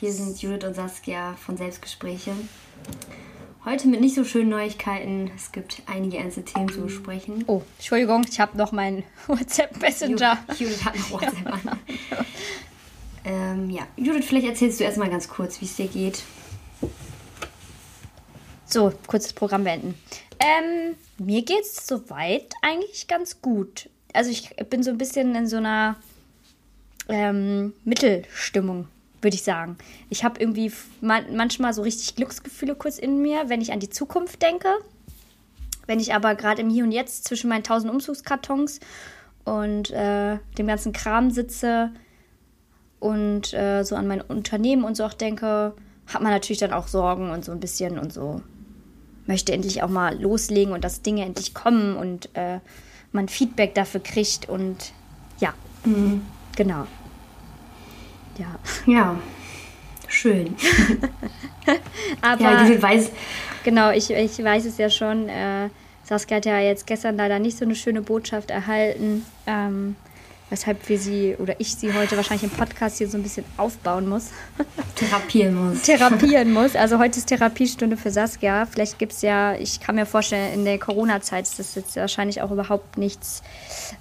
Hier sind Judith und Saskia von Selbstgespräche. Heute mit nicht so schönen Neuigkeiten. Es gibt einige ernste Themen zu besprechen. Oh, Entschuldigung, ich habe noch meinen WhatsApp-Messenger. Judith hat noch WhatsApp an. Ähm, ja, Judith, vielleicht erzählst du erstmal ganz kurz, wie es dir geht. So, kurzes Programm beenden. Ähm, mir geht's soweit eigentlich ganz gut. Also ich bin so ein bisschen in so einer ähm, Mittelstimmung, würde ich sagen. Ich habe irgendwie man manchmal so richtig Glücksgefühle kurz in mir, wenn ich an die Zukunft denke. Wenn ich aber gerade im Hier und Jetzt zwischen meinen tausend Umzugskartons und äh, dem ganzen Kram sitze und äh, so an mein Unternehmen und so auch denke, hat man natürlich dann auch Sorgen und so ein bisschen und so möchte endlich auch mal loslegen und dass Dinge endlich kommen und äh, man Feedback dafür kriegt und ja, mhm. genau. Ja. Ja, schön. Aber ja, du weißt. Genau, ich, ich weiß es ja schon. Äh, Saskia hat ja jetzt gestern leider nicht so eine schöne Botschaft erhalten, ähm, weshalb wir sie oder ich sie heute wahrscheinlich im Podcast hier so ein bisschen aufbauen muss. Therapieren muss. Therapieren muss. Also heute ist Therapiestunde für Saskia. Vielleicht gibt es ja, ich kann mir vorstellen, in der Corona-Zeit ist das jetzt wahrscheinlich auch überhaupt nichts,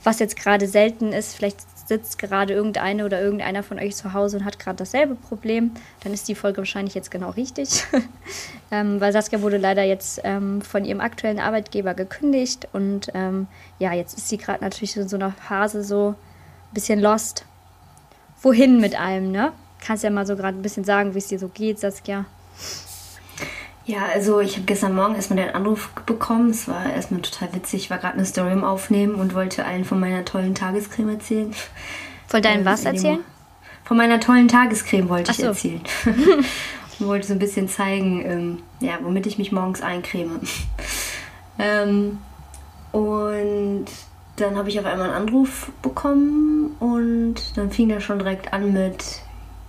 was jetzt gerade selten ist. Vielleicht sitzt gerade irgendeine oder irgendeiner von euch zu Hause und hat gerade dasselbe Problem, dann ist die Folge wahrscheinlich jetzt genau richtig. ähm, weil Saskia wurde leider jetzt ähm, von ihrem aktuellen Arbeitgeber gekündigt und ähm, ja, jetzt ist sie gerade natürlich in so einer Phase so ein bisschen lost. Wohin mit allem, ne? Kannst ja mal so gerade ein bisschen sagen, wie es dir so geht, Saskia. Ja, also ich habe gestern Morgen erstmal den Anruf bekommen. Es war erstmal total witzig. Ich war gerade eine Story im Aufnehmen und wollte allen von meiner tollen Tagescreme erzählen. Von deinem was erzählen? Von meiner tollen Tagescreme wollte so. ich erzählen. ich wollte so ein bisschen zeigen, ähm, ja, womit ich mich morgens eincreme. ähm, und dann habe ich auf einmal einen Anruf bekommen und dann fing er schon direkt an mit,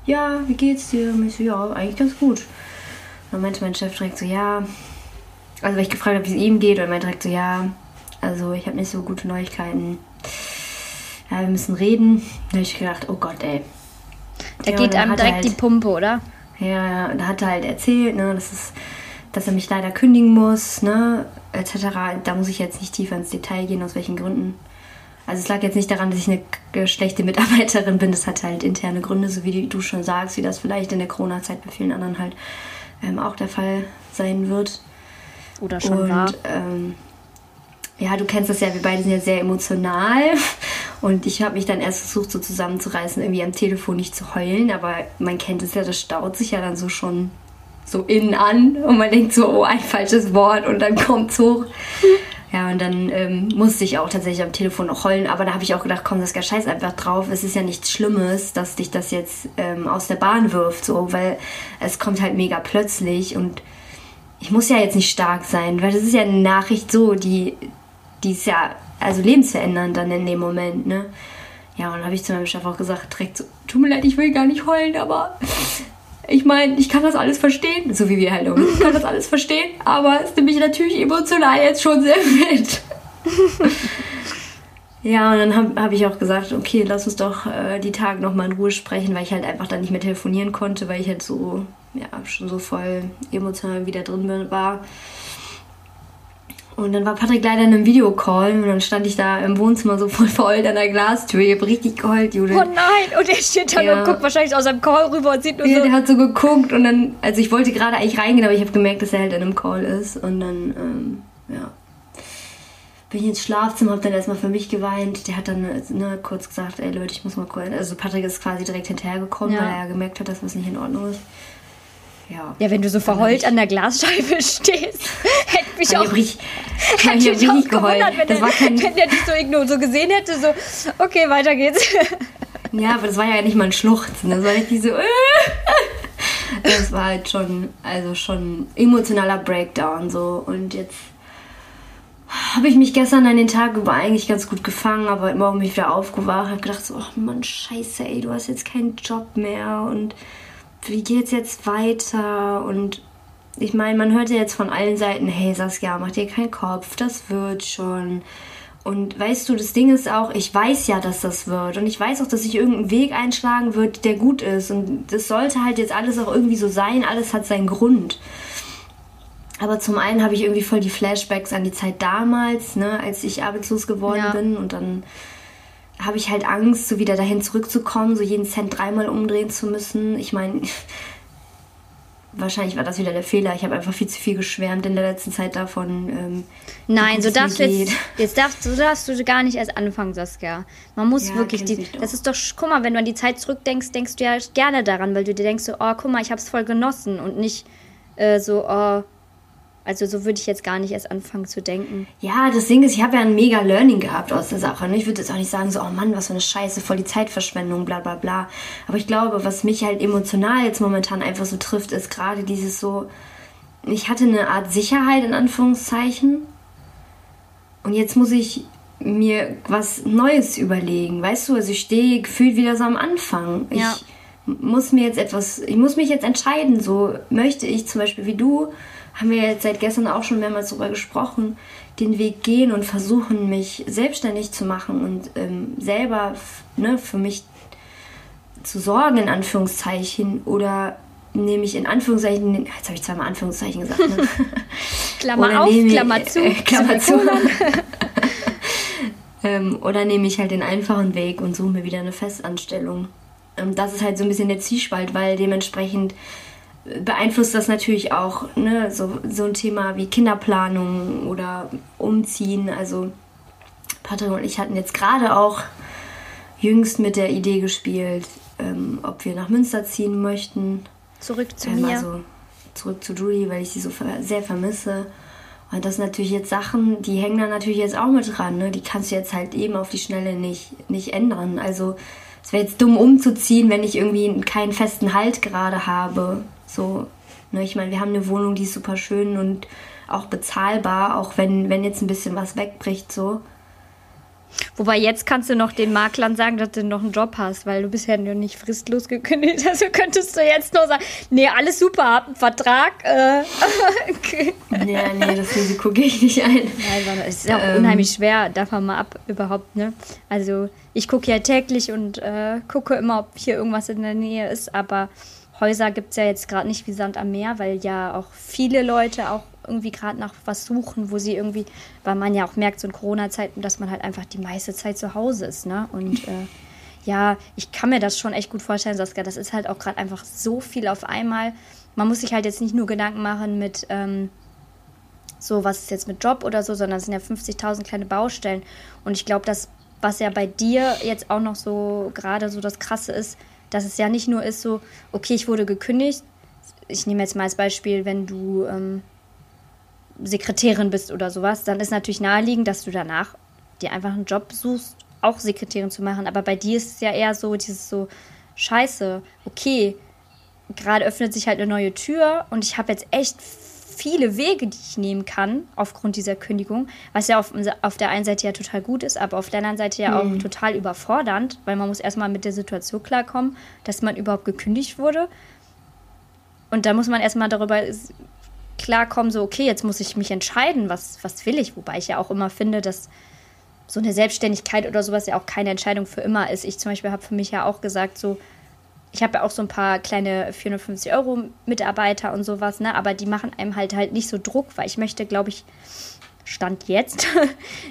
ja, wie geht's dir? Und ich so, ja, eigentlich ganz gut. Dann meinte mein Chef direkt so, ja, also weil ich gefragt habe, wie es ihm geht, und meinte direkt so, ja, also ich habe nicht so gute Neuigkeiten. Ja, wir müssen reden. Da habe ich gedacht, oh Gott, ey. Da ja, geht einem direkt halt, die Pumpe, oder? Ja, ja, da hat er halt erzählt, ne, dass, es, dass er mich leider kündigen muss, ne, etc. Da muss ich jetzt nicht tiefer ins Detail gehen, aus welchen Gründen. Also es lag jetzt nicht daran, dass ich eine schlechte Mitarbeiterin bin. Das hat halt interne Gründe, so wie du schon sagst, wie das vielleicht in der Corona-Zeit bei vielen anderen halt ähm, auch der Fall sein wird. Oder schon und, war. Ähm, ja, du kennst das ja, wir beide sind ja sehr emotional. Und ich habe mich dann erst versucht, so zusammenzureißen, irgendwie am Telefon nicht zu heulen. Aber man kennt es ja, das staut sich ja dann so schon so innen an. Und man denkt so, oh, ein falsches Wort. Und dann kommt es hoch. Ja, und dann ähm, musste ich auch tatsächlich am Telefon noch heulen. Aber da habe ich auch gedacht, komm, das scheiß einfach drauf. Es ist ja nichts Schlimmes, dass dich das jetzt ähm, aus der Bahn wirft. So, weil es kommt halt mega plötzlich. Und ich muss ja jetzt nicht stark sein. Weil das ist ja eine Nachricht so, die die ist ja also lebensverändernd dann in dem Moment, ne? Ja, und dann habe ich zu meinem Chef auch gesagt, direkt so, tut mir leid, ich will gar nicht heulen, aber ich meine, ich kann das alles verstehen, so wie wir halt um. Ich kann das alles verstehen, aber es nimmt mich natürlich emotional jetzt schon sehr mit. ja, und dann habe hab ich auch gesagt, okay, lass uns doch äh, die Tage nochmal in Ruhe sprechen, weil ich halt einfach dann nicht mehr telefonieren konnte, weil ich halt so, ja, schon so voll emotional wieder drin war. Und dann war Patrick leider in einem Videocall und dann stand ich da im Wohnzimmer so voll verheult an der Glastür. Ich hab richtig geheult, Judith. Oh nein! Und er steht da ja. und guckt wahrscheinlich aus seinem Call rüber und sieht nur ja, so. der hat so geguckt und dann, also ich wollte gerade eigentlich reingehen, aber ich habe gemerkt, dass er halt in einem Call ist. Und dann, ähm, ja. Bin ich ins Schlafzimmer, hab dann erstmal für mich geweint. Der hat dann ne, kurz gesagt, ey Leute, ich muss mal kurz. Also Patrick ist quasi direkt hinterhergekommen, ja. weil er gemerkt hat, dass was nicht in Ordnung ist. Ja. ja, wenn du so verheult an der Glasscheibe stehst, hätte mich auch, richtig, hätte mich auch gewundert, wenn, das der, kein... wenn der dich so ignor so gesehen hätte, so, okay, weiter geht's. Ja, aber das war ja nicht mal ein Schluchzen, das war richtig so, das war halt schon, also schon emotionaler Breakdown so und jetzt habe ich mich gestern an den Tag über eigentlich ganz gut gefangen, aber heute Morgen bin ich wieder aufgewacht, habe gedacht so, ach Mann, scheiße, ey, du hast jetzt keinen Job mehr und wie geht's jetzt weiter? Und ich meine, man hört ja jetzt von allen Seiten, hey Saskia, mach dir keinen Kopf, das wird schon. Und weißt du, das Ding ist auch, ich weiß ja, dass das wird. Und ich weiß auch, dass sich irgendein Weg einschlagen wird, der gut ist. Und das sollte halt jetzt alles auch irgendwie so sein. Alles hat seinen Grund. Aber zum einen habe ich irgendwie voll die Flashbacks an die Zeit damals, ne, als ich arbeitslos geworden ja. bin. Und dann habe ich halt Angst, so wieder dahin zurückzukommen, so jeden Cent dreimal umdrehen zu müssen. Ich meine, wahrscheinlich war das wieder der Fehler. Ich habe einfach viel zu viel geschwärmt in der letzten Zeit davon. Ähm, Nein, so darfst du jetzt, jetzt darfst, so darfst du gar nicht erst anfangen, Saskia. Man muss ja, wirklich die. Das ist doch, guck mal, wenn du an die Zeit zurückdenkst, denkst du ja gerne daran, weil du dir denkst so, oh, guck mal, ich habe es voll genossen und nicht äh, so, oh, also so würde ich jetzt gar nicht erst anfangen zu denken. Ja, das Ding ist, ich habe ja ein mega Learning gehabt aus der Sache. Ich würde jetzt auch nicht sagen, so, oh Mann, was für eine Scheiße, voll die Zeitverschwendung, bla bla bla. Aber ich glaube, was mich halt emotional jetzt momentan einfach so trifft, ist gerade dieses so, ich hatte eine Art Sicherheit in Anführungszeichen. Und jetzt muss ich mir was Neues überlegen. Weißt du, also ich stehe gefühlt wieder so am Anfang. Ja. Ich muss mir jetzt etwas, ich muss mich jetzt entscheiden, so möchte ich zum Beispiel wie du haben wir jetzt seit gestern auch schon mehrmals darüber gesprochen, den Weg gehen und versuchen, mich selbstständig zu machen und ähm, selber ne, für mich zu sorgen, in Anführungszeichen, oder nehme ich in Anführungszeichen, jetzt habe ich zweimal Anführungszeichen gesagt, ne? Klammer oder auf, Klammer zu, äh, Klammer zu. ähm, oder nehme ich halt den einfachen Weg und suche mir wieder eine Festanstellung. Ähm, das ist halt so ein bisschen der Zwiespalt, weil dementsprechend beeinflusst das natürlich auch ne, so, so ein Thema wie Kinderplanung oder Umziehen. Also Patrick und ich hatten jetzt gerade auch jüngst mit der Idee gespielt, ähm, ob wir nach Münster ziehen möchten. Zurück zu ähm, mir. Also zurück zu Julie, weil ich sie so sehr vermisse. Und das sind natürlich jetzt Sachen, die hängen da natürlich jetzt auch mit dran. Ne? Die kannst du jetzt halt eben auf die Schnelle nicht, nicht ändern. Also es wäre jetzt dumm umzuziehen, wenn ich irgendwie keinen festen Halt gerade habe. So, ne, ich meine, wir haben eine Wohnung, die ist super schön und auch bezahlbar, auch wenn, wenn jetzt ein bisschen was wegbricht, so. Wobei jetzt kannst du noch den Maklern sagen, dass du noch einen Job hast, weil du bisher ja nicht fristlos gekündigt hast. Also könntest du jetzt nur sagen, nee, alles super, hab einen Vertrag. Äh. okay. Ja, nee, das Risiko gehe ich nicht ein. Nein, es ist auch ähm. unheimlich schwer, davon mal ab überhaupt, ne? Also ich gucke ja täglich und äh, gucke immer, ob hier irgendwas in der Nähe ist, aber Häuser gibt es ja jetzt gerade nicht wie Sand am Meer, weil ja auch viele Leute auch irgendwie gerade nach was suchen, wo sie irgendwie, weil man ja auch merkt, so in Corona-Zeiten, dass man halt einfach die meiste Zeit zu Hause ist, ne? Und äh, ja, ich kann mir das schon echt gut vorstellen, Saskia. Das ist halt auch gerade einfach so viel auf einmal. Man muss sich halt jetzt nicht nur Gedanken machen mit ähm, so, was ist jetzt mit Job oder so, sondern es sind ja 50.000 kleine Baustellen. Und ich glaube, dass was ja bei dir jetzt auch noch so gerade so das Krasse ist, dass es ja nicht nur ist so, okay, ich wurde gekündigt. Ich nehme jetzt mal als Beispiel, wenn du ähm, Sekretärin bist oder sowas, dann ist natürlich naheliegend, dass du danach dir einfach einen Job suchst, auch Sekretärin zu machen. Aber bei dir ist es ja eher so, dieses so, scheiße, okay, gerade öffnet sich halt eine neue Tür und ich habe jetzt echt viele Wege, die ich nehmen kann aufgrund dieser Kündigung, was ja auf, auf der einen Seite ja total gut ist, aber auf der anderen Seite ja mhm. auch total überfordernd, weil man muss erstmal mit der Situation klarkommen, dass man überhaupt gekündigt wurde. Und da muss man erstmal darüber klarkommen, so, okay, jetzt muss ich mich entscheiden, was, was will ich, wobei ich ja auch immer finde, dass so eine Selbstständigkeit oder sowas ja auch keine Entscheidung für immer ist. Ich zum Beispiel habe für mich ja auch gesagt, so, ich habe ja auch so ein paar kleine 450 Euro Mitarbeiter und sowas, ne? Aber die machen einem halt halt nicht so Druck, weil ich möchte, glaube ich, Stand jetzt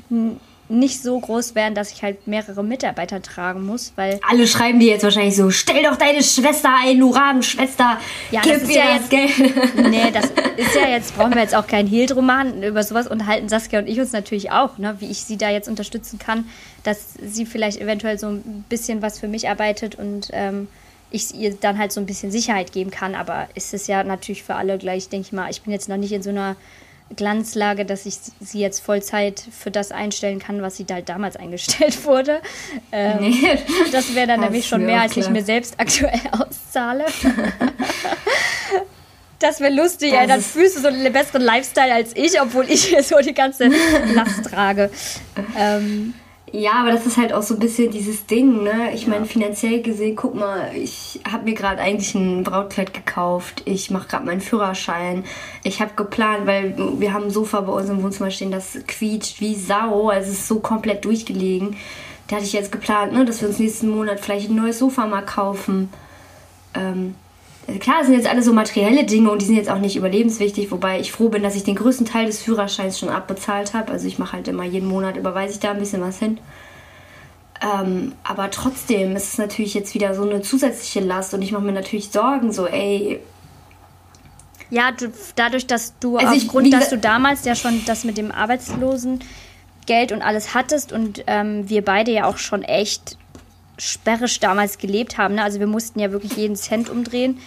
nicht so groß werden, dass ich halt mehrere Mitarbeiter tragen muss, weil alle schreiben dir jetzt wahrscheinlich so: Stell doch deine Schwester ein, du Rabenschwester, ja, gib das ihr ja das jetzt, Geld. Nee, das ist ja jetzt brauchen wir jetzt auch keinen Hehl drum machen. Über sowas unterhalten Saskia und ich uns natürlich auch, ne? Wie ich sie da jetzt unterstützen kann, dass sie vielleicht eventuell so ein bisschen was für mich arbeitet und ähm, ich ihr dann halt so ein bisschen Sicherheit geben kann. Aber ist es ja natürlich für alle gleich, denke ich mal. Ich bin jetzt noch nicht in so einer Glanzlage, dass ich sie jetzt Vollzeit für das einstellen kann, was sie da halt damals eingestellt wurde. Ähm, nee. Das wäre dann nämlich schon mehr, als klar. ich mir selbst aktuell auszahle. das wäre lustig, das ey, dann fühlst du so einen besseren Lifestyle als ich, obwohl ich hier so die ganze Last trage. Ähm, Ja, aber das ist halt auch so ein bisschen dieses Ding, ne? Ich meine, finanziell gesehen, guck mal, ich habe mir gerade eigentlich ein Brautkleid gekauft. Ich mache gerade meinen Führerschein. Ich habe geplant, weil wir haben ein Sofa bei uns im Wohnzimmer stehen, das quietscht wie Sau. Also es ist so komplett durchgelegen. Da hatte ich jetzt geplant, ne, dass wir uns nächsten Monat vielleicht ein neues Sofa mal kaufen. Ähm, klar, das sind jetzt alle so materielle Dinge und die sind jetzt auch nicht überlebenswichtig, wobei ich froh bin, dass ich den größten Teil des Führerscheins schon abbezahlt habe. Also ich mache halt immer jeden Monat, überweise ich da ein bisschen was hin. Ähm, aber trotzdem ist es natürlich jetzt wieder so eine zusätzliche Last und ich mache mir natürlich Sorgen, so ey. Ja, du, dadurch, dass du also aufgrund, dass du damals ja schon das mit dem Arbeitslosengeld und alles hattest und ähm, wir beide ja auch schon echt sperrisch damals gelebt haben. Ne? Also wir mussten ja wirklich jeden Cent umdrehen.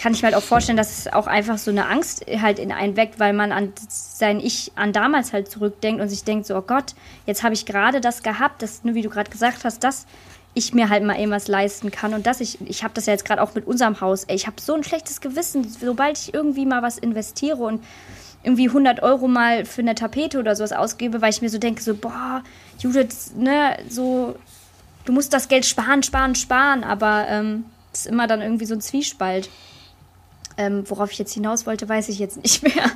Kann ich mir halt auch vorstellen, dass es auch einfach so eine Angst halt in einen weckt, weil man an sein Ich an damals halt zurückdenkt und sich denkt so, oh Gott, jetzt habe ich gerade das gehabt, das, nur wie du gerade gesagt hast, dass ich mir halt mal irgendwas leisten kann und dass ich, ich habe das ja jetzt gerade auch mit unserem Haus, ey, ich habe so ein schlechtes Gewissen, sobald ich irgendwie mal was investiere und irgendwie 100 Euro mal für eine Tapete oder sowas ausgebe, weil ich mir so denke, so, boah, Judith, ne, so, du musst das Geld sparen, sparen, sparen, aber ähm, ist immer dann irgendwie so ein Zwiespalt. Ähm, worauf ich jetzt hinaus wollte, weiß ich jetzt nicht mehr.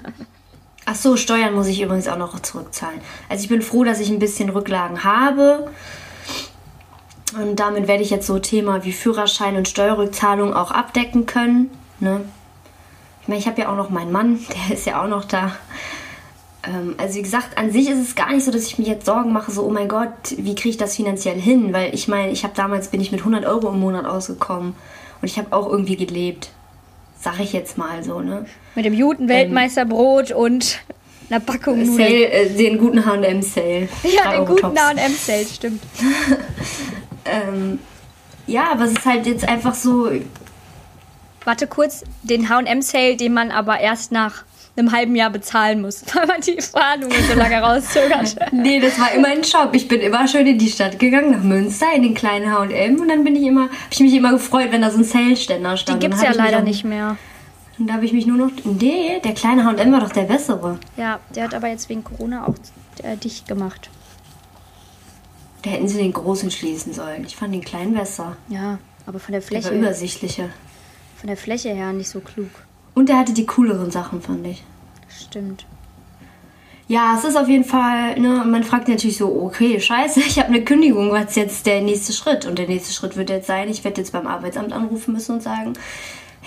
Ach so, Steuern muss ich übrigens auch noch zurückzahlen. Also ich bin froh, dass ich ein bisschen Rücklagen habe. Und damit werde ich jetzt so Thema wie Führerschein und Steuerrückzahlung auch abdecken können. Ne? Ich meine, ich habe ja auch noch meinen Mann, der ist ja auch noch da. Ähm, also wie gesagt, an sich ist es gar nicht so, dass ich mir jetzt Sorgen mache, so, oh mein Gott, wie kriege ich das finanziell hin? Weil ich meine, ich habe damals, bin ich mit 100 Euro im Monat ausgekommen. Und ich habe auch irgendwie gelebt. Sag ich jetzt mal so, ne? Mit dem Juten-Weltmeisterbrot ähm, und einer Packung Sale, äh, den guten H&M-Sale. Ja, den guten H&M-Sale, stimmt. ähm, ja, aber es ist halt jetzt einfach so... Warte kurz, den H&M-Sale, den man aber erst nach einem halben Jahr bezahlen muss, weil man die Verhandlungen so lange rauszögert. nee, das war immer ein Shop. Ich bin immer schön in die Stadt gegangen, nach Münster, in den kleinen H&M und dann bin ich immer, habe ich mich immer gefreut, wenn da so ein Sale-Ständer stand. Die gibt es ja leider nicht mehr. Und da habe ich mich nur noch, nee, der kleine H&M war doch der bessere. Ja, der hat aber jetzt wegen Corona auch äh, dicht gemacht. Da hätten sie den großen schließen sollen. Ich fand den kleinen besser. Ja, aber von der Fläche. Der war übersichtlicher. Von der Fläche her nicht so klug. Und er hatte die cooleren Sachen, fand ich. Stimmt. Ja, es ist auf jeden Fall, ne, man fragt natürlich so, okay, scheiße, ich habe eine Kündigung, was ist jetzt der nächste Schritt? Und der nächste Schritt wird jetzt sein, ich werde jetzt beim Arbeitsamt anrufen müssen und sagen,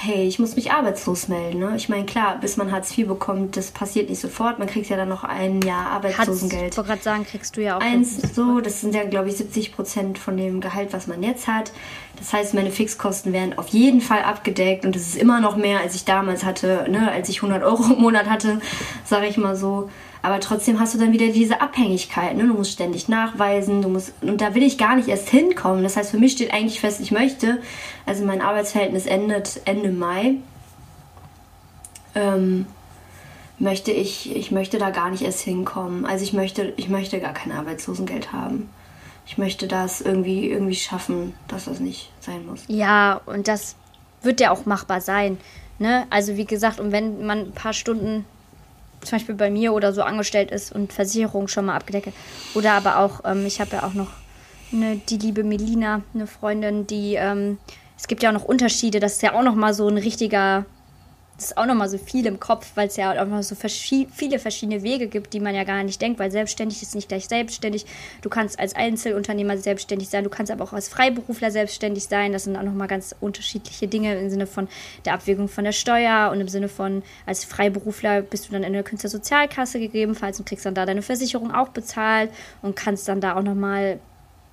hey, ich muss mich arbeitslos melden. Ne? Ich meine, klar, bis man Hartz IV bekommt, das passiert nicht sofort. Man kriegt ja dann noch ein Jahr Arbeitslosengeld. Ich wollte gerade sagen, kriegst du ja auch. Eins, so, das sind ja, glaube ich, 70 Prozent von dem Gehalt, was man jetzt hat. Das heißt, meine Fixkosten werden auf jeden Fall abgedeckt und das ist immer noch mehr, als ich damals hatte, ne? als ich 100 Euro im Monat hatte, sage ich mal so. Aber trotzdem hast du dann wieder diese Abhängigkeit. Ne? Du musst ständig nachweisen, du musst. Und da will ich gar nicht erst hinkommen. Das heißt, für mich steht eigentlich fest, ich möchte. Also mein Arbeitsverhältnis endet Ende Mai. Ähm, möchte ich, ich möchte da gar nicht erst hinkommen. Also ich möchte, ich möchte gar kein Arbeitslosengeld haben. Ich möchte das irgendwie, irgendwie schaffen, dass das nicht sein muss. Ja, und das wird ja auch machbar sein. Ne? Also wie gesagt, und wenn man ein paar Stunden zum Beispiel bei mir oder so angestellt ist und Versicherung schon mal abgedeckt. Oder aber auch, ähm, ich habe ja auch noch eine, die liebe Melina, eine Freundin, die, ähm, es gibt ja auch noch Unterschiede, das ist ja auch noch mal so ein richtiger das ist auch nochmal so viel im Kopf, weil es ja auch noch so verschi viele verschiedene Wege gibt, die man ja gar nicht denkt, weil selbstständig ist nicht gleich selbstständig. Du kannst als Einzelunternehmer selbstständig sein, du kannst aber auch als Freiberufler selbstständig sein. Das sind auch nochmal ganz unterschiedliche Dinge im Sinne von der Abwägung von der Steuer und im Sinne von, als Freiberufler bist du dann in der Künstlersozialkasse gegebenenfalls und kriegst dann da deine Versicherung auch bezahlt und kannst dann da auch nochmal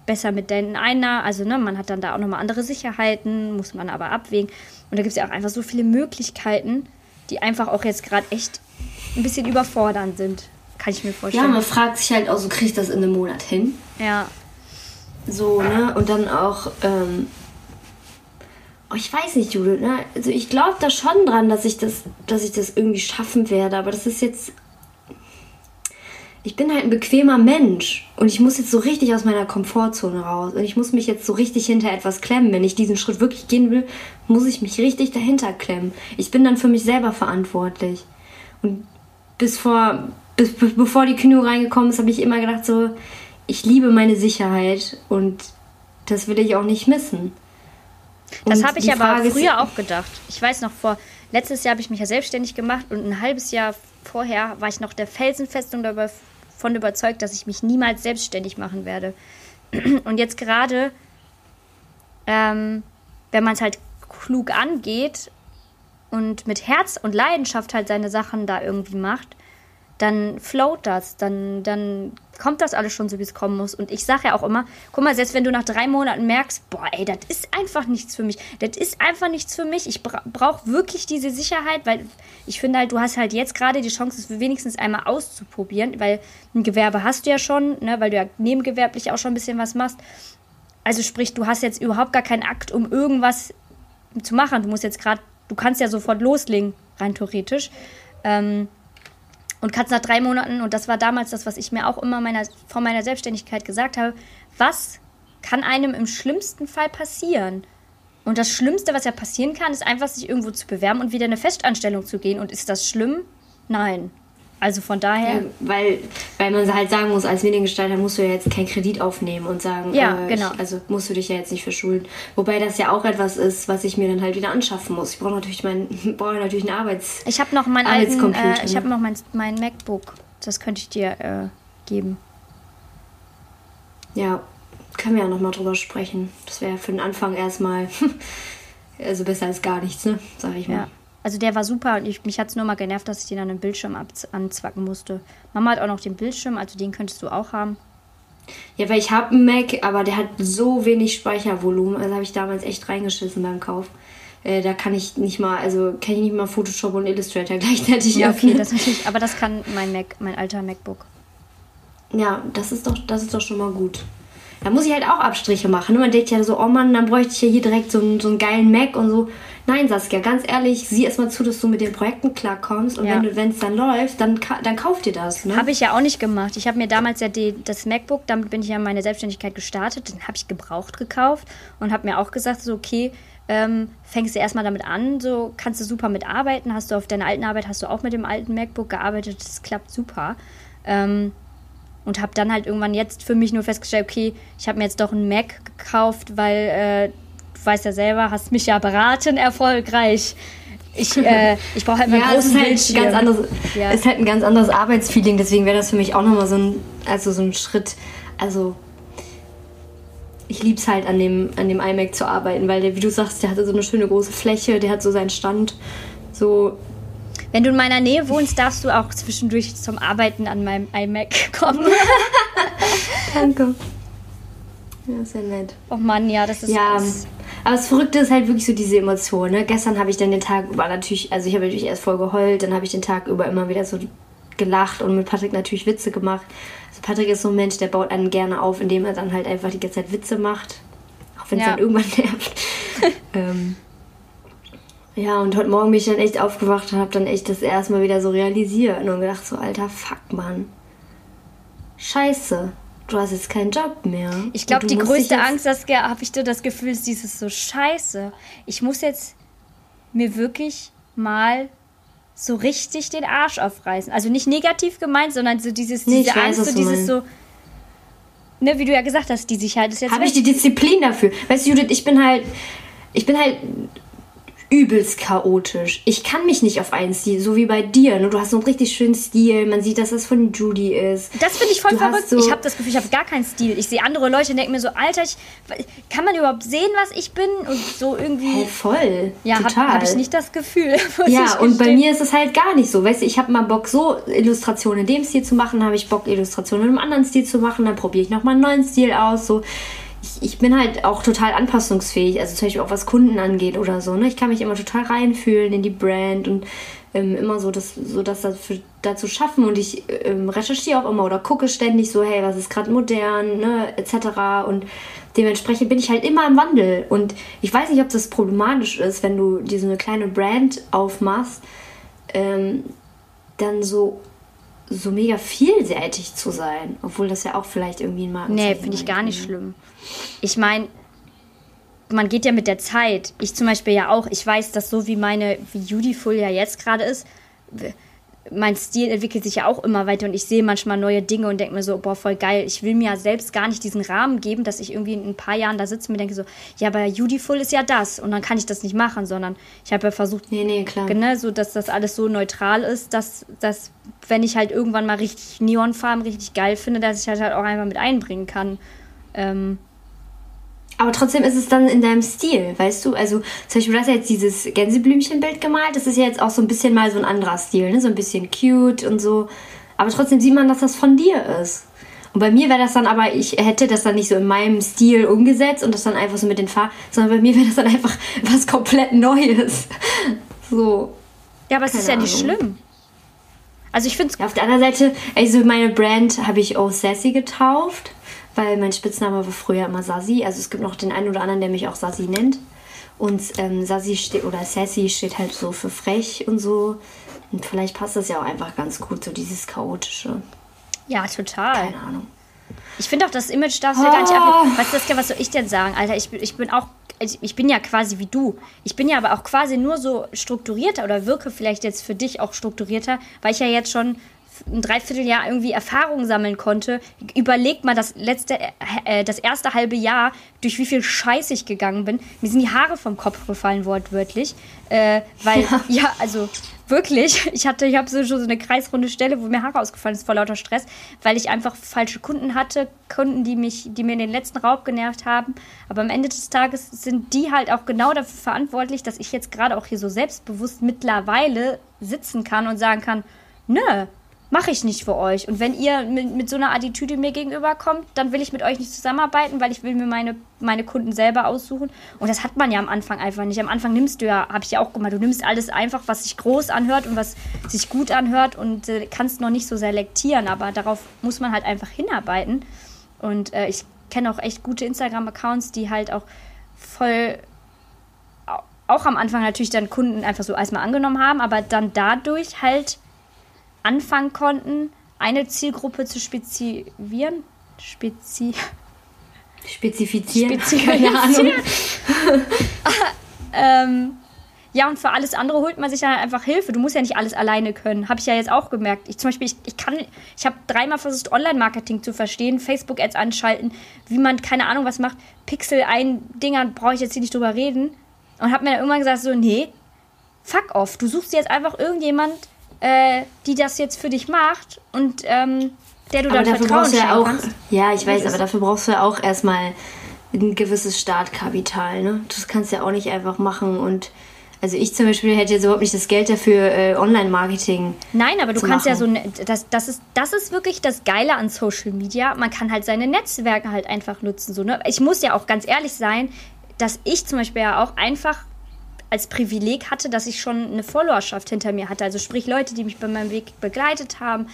besser mit deinen Einnahmen, also ne, man hat dann da auch nochmal andere Sicherheiten, muss man aber abwägen. Und da gibt es ja auch einfach so viele Möglichkeiten, die einfach auch jetzt gerade echt ein bisschen überfordernd sind. Kann ich mir vorstellen. Ja, man fragt sich halt auch so, kriege ich das in einem Monat hin? Ja. So, ne? Und dann auch, ähm, oh, ich weiß nicht, Judith, ne? Also ich glaube da schon dran, dass ich das, dass ich das irgendwie schaffen werde, aber das ist jetzt ich bin halt ein bequemer Mensch und ich muss jetzt so richtig aus meiner Komfortzone raus und ich muss mich jetzt so richtig hinter etwas klemmen. Wenn ich diesen Schritt wirklich gehen will, muss ich mich richtig dahinter klemmen. Ich bin dann für mich selber verantwortlich. Und bis vor, bis, bevor die Kündigung reingekommen ist, habe ich immer gedacht so, ich liebe meine Sicherheit und das will ich auch nicht missen. Das habe ich aber Frage früher auch gedacht. Ich weiß noch, vor letztes Jahr habe ich mich ja selbstständig gemacht und ein halbes Jahr vorher war ich noch der Felsenfestung davon überzeugt, dass ich mich niemals selbstständig machen werde. Und jetzt gerade, ähm, wenn man es halt klug angeht und mit Herz und Leidenschaft halt seine Sachen da irgendwie macht, dann float das, dann, dann kommt das alles schon so, wie es kommen muss. Und ich sage ja auch immer, guck mal, selbst wenn du nach drei Monaten merkst, boah, ey, das ist einfach nichts für mich, das ist einfach nichts für mich, ich bra brauche wirklich diese Sicherheit, weil ich finde halt, du hast halt jetzt gerade die Chance, es wenigstens einmal auszuprobieren, weil ein Gewerbe hast du ja schon, ne, weil du ja nebengewerblich auch schon ein bisschen was machst. Also sprich, du hast jetzt überhaupt gar keinen Akt, um irgendwas zu machen. Du musst jetzt gerade, du kannst ja sofort loslegen, rein theoretisch. Ähm, und kannst nach drei Monaten, und das war damals das, was ich mir auch immer meiner, vor meiner Selbstständigkeit gesagt habe, was kann einem im schlimmsten Fall passieren? Und das Schlimmste, was ja passieren kann, ist einfach, sich irgendwo zu bewerben und wieder eine Festanstellung zu gehen. Und ist das schlimm? Nein. Also von daher. Ja, weil, weil man halt sagen muss, als Mediengestalter musst du ja jetzt keinen Kredit aufnehmen und sagen, ja, äh, genau. Ich, also musst du dich ja jetzt nicht verschulden. Wobei das ja auch etwas ist, was ich mir dann halt wieder anschaffen muss. Ich brauche natürlich mein, brauche natürlich einen Arbeits. Ich habe noch meinen alten, äh, ich habe noch mein, mein MacBook. Das könnte ich dir äh, geben. Ja, können wir ja noch mal drüber sprechen. Das wäre für den Anfang erstmal, also besser als gar nichts, ne? Sag ich mal. Ja. Also der war super und ich, mich hat es nur mal genervt, dass ich den an den Bildschirm anzwacken musste. Mama hat auch noch den Bildschirm, also den könntest du auch haben. Ja, weil ich habe einen Mac, aber der hat so wenig Speichervolumen. Also habe ich damals echt reingeschissen beim Kauf. Äh, da kann ich nicht mal, also kann ich nicht mal Photoshop und Illustrator gleichzeitig Ja, okay, das natürlich, aber das kann mein Mac, mein alter MacBook. Ja, das ist doch, das ist doch schon mal gut. Da muss ich halt auch Abstriche machen. Man denkt ja so, oh Mann, dann bräuchte ich ja hier direkt so einen, so einen geilen Mac und so. Nein, Saskia, ganz ehrlich, sieh erstmal zu, dass du mit den Projekten klarkommst. Und ja. wenn es dann läuft, dann, dann kauf dir das. Ne? Habe ich ja auch nicht gemacht. Ich habe mir damals ja die, das MacBook, damit bin ich ja meine Selbstständigkeit gestartet, den habe ich gebraucht gekauft und habe mir auch gesagt, so, okay, ähm, fängst du erstmal damit an, so kannst du super mitarbeiten. Hast du auf deiner alten Arbeit, hast du auch mit dem alten MacBook gearbeitet, das klappt super. Ähm, und habe dann halt irgendwann jetzt für mich nur festgestellt, okay, ich habe mir jetzt doch einen Mac gekauft, weil äh, weißt ja selber, hast mich ja beraten, erfolgreich. Ich, äh, ich brauche halt meinen ja, großen es ist halt Ganz anderes, ja. ist halt ein ganz anderes Arbeitsfeeling, deswegen wäre das für mich auch nochmal so ein, also so ein Schritt. Also ich liebe es halt an dem, an dem iMac zu arbeiten, weil der, wie du sagst, der hatte so eine schöne große Fläche, der hat so seinen Stand. So. Wenn du in meiner Nähe wohnst, darfst du auch zwischendurch zum Arbeiten an meinem iMac kommen. Danke. Ja, sehr nett. Oh Mann, ja, das ist. Ja, das aber das Verrückte ist halt wirklich so diese Emotion. Ne? Gestern habe ich dann den Tag über natürlich, also ich habe natürlich erst voll geheult, dann habe ich den Tag über immer wieder so gelacht und mit Patrick natürlich Witze gemacht. Also Patrick ist so ein Mensch, der baut einen gerne auf, indem er dann halt einfach die ganze Zeit Witze macht. Auch wenn es ja. dann irgendwann nervt. ähm, ja, und heute Morgen bin ich dann echt aufgewacht und habe dann echt das erstmal wieder so realisiert und gedacht so, alter Fuck, Mann. Scheiße du hast jetzt keinen Job mehr. Ich glaube, die größte Angst, das habe ich das Gefühl, ist dieses so Scheiße. Ich muss jetzt mir wirklich mal so richtig den Arsch aufreißen. Also nicht negativ gemeint, sondern so dieses, nee, diese Angst, weiß, so dieses so. Ne, wie du ja gesagt hast, die Sicherheit ist jetzt. Habe ich die Disziplin dafür? Weißt du, Judith, ich bin halt. Ich bin halt übelst chaotisch. Ich kann mich nicht auf einen Stil, so wie bei dir. Ne? Du hast so einen richtig schönen Stil. Man sieht, dass das von Judy ist. Das finde ich voll du verrückt. So ich habe das Gefühl, ich habe gar keinen Stil. Ich sehe andere Leute und denke mir so, Alter, ich, kann man überhaupt sehen, was ich bin? Und so irgendwie. Hey, voll. Ja, habe hab ich nicht das Gefühl. Ja, und bei mir ist es halt gar nicht so. Weißt du, ich habe mal Bock, so Illustrationen in dem Stil zu machen, habe ich Bock, Illustrationen in einem anderen Stil zu machen, dann probiere ich nochmal einen neuen Stil aus. So ich, ich bin halt auch total anpassungsfähig, also zum Beispiel auch was Kunden angeht oder so. Ne? Ich kann mich immer total reinfühlen in die Brand und ähm, immer so das, so das dafür, dazu schaffen und ich ähm, recherchiere auch immer oder gucke ständig so, hey, was ist gerade modern, ne, etc. Und dementsprechend bin ich halt immer im Wandel. Und ich weiß nicht, ob das problematisch ist, wenn du dir so eine kleine Brand aufmachst, ähm, dann so so mega vielseitig zu sein, obwohl das ja auch vielleicht irgendwie ein Marken Nee, finde ich gar nicht schlimm. Ich meine, man geht ja mit der Zeit. Ich zum Beispiel ja auch. Ich weiß, dass so wie meine, wie Beautiful ja jetzt gerade ist, mein Stil entwickelt sich ja auch immer weiter und ich sehe manchmal neue Dinge und denke mir so, boah, voll geil. Ich will mir ja selbst gar nicht diesen Rahmen geben, dass ich irgendwie in ein paar Jahren da sitze und mir denke so, ja, aber Beautiful ist ja das und dann kann ich das nicht machen, sondern ich habe ja versucht, nee, nee, klar. Genau, so dass das alles so neutral ist, dass, dass wenn ich halt irgendwann mal richtig Neonfarben richtig geil finde, dass ich halt, halt auch einfach mit einbringen kann. Ähm, aber trotzdem ist es dann in deinem Stil, weißt du? Also zum Beispiel, du hast ja jetzt dieses Gänseblümchenbild gemalt. Das ist ja jetzt auch so ein bisschen mal so ein anderer Stil, ne? So ein bisschen cute und so. Aber trotzdem sieht man, dass das von dir ist. Und bei mir wäre das dann aber, ich hätte das dann nicht so in meinem Stil umgesetzt und das dann einfach so mit den Farben, sondern bei mir wäre das dann einfach was komplett Neues. So. Ja, aber es ist ja nicht schlimm. Also ich finde es. Ja, auf der anderen Seite, also meine Brand habe ich Oh Sassy getauft weil mein Spitzname war früher immer Sasi. Also es gibt noch den einen oder anderen, der mich auch Sasi nennt. Und ähm, Sasi steht oder Sassy steht halt so für frech und so. Und vielleicht passt das ja auch einfach ganz gut, so dieses chaotische. Ja, total. Keine Ahnung. Ich finde auch, das Image darfst du oh. gar nicht ab. Was, das, was soll ich denn sagen, Alter? Ich, ich bin auch, ich bin ja quasi wie du. Ich bin ja aber auch quasi nur so strukturierter oder wirke vielleicht jetzt für dich auch strukturierter, weil ich ja jetzt schon ein Dreivierteljahr irgendwie Erfahrung sammeln konnte. Überlegt mal das letzte, äh, das erste halbe Jahr, durch wie viel Scheiß ich gegangen bin. Mir sind die Haare vom Kopf gefallen, wortwörtlich. Äh, weil, ja. ja. also wirklich, ich hatte, ich habe so, so eine kreisrunde Stelle, wo mir Haare ausgefallen ist vor lauter Stress, weil ich einfach falsche Kunden hatte, Kunden, die mich, die mir in den letzten Raub genervt haben. Aber am Ende des Tages sind die halt auch genau dafür verantwortlich, dass ich jetzt gerade auch hier so selbstbewusst mittlerweile sitzen kann und sagen kann, nö, mache ich nicht für euch. Und wenn ihr mit, mit so einer Attitüde mir gegenüber kommt, dann will ich mit euch nicht zusammenarbeiten, weil ich will mir meine, meine Kunden selber aussuchen. Und das hat man ja am Anfang einfach nicht. Am Anfang nimmst du ja, habe ich ja auch gemacht, du nimmst alles einfach, was sich groß anhört und was sich gut anhört und äh, kannst noch nicht so selektieren. Aber darauf muss man halt einfach hinarbeiten. Und äh, ich kenne auch echt gute Instagram-Accounts, die halt auch voll auch am Anfang natürlich dann Kunden einfach so erstmal angenommen haben, aber dann dadurch halt anfangen konnten, eine Zielgruppe zu spezifizieren. Spezi Spezifizieren. Spezifizieren. ähm, ja, und für alles andere holt man sich ja einfach Hilfe. Du musst ja nicht alles alleine können. Habe ich ja jetzt auch gemerkt. Ich zum Beispiel, ich, ich kann, ich habe dreimal versucht, Online-Marketing zu verstehen, Facebook-Ads anschalten, wie man, keine Ahnung, was macht. Pixel ein Dinger, brauche ich jetzt hier nicht drüber reden. Und habe mir dann irgendwann gesagt, so, nee, fuck off. Du suchst jetzt einfach irgendjemand, äh, die das jetzt für dich macht und ähm, der du aber dann dafür Vertrauen ja auch, kannst. Ja, ich weiß, aber dafür brauchst du ja auch erstmal ein gewisses Startkapital. Ne? Das kannst du ja auch nicht einfach machen und also ich zum Beispiel hätte jetzt überhaupt nicht das Geld dafür, äh, Online-Marketing. Nein, aber du kannst machen. ja so, ne, das, das, ist, das ist wirklich das Geile an Social Media. Man kann halt seine Netzwerke halt einfach nutzen. So, ne? Ich muss ja auch ganz ehrlich sein, dass ich zum Beispiel ja auch einfach als Privileg hatte, dass ich schon eine Followerschaft hinter mir hatte. Also sprich Leute, die mich bei meinem Weg begleitet haben,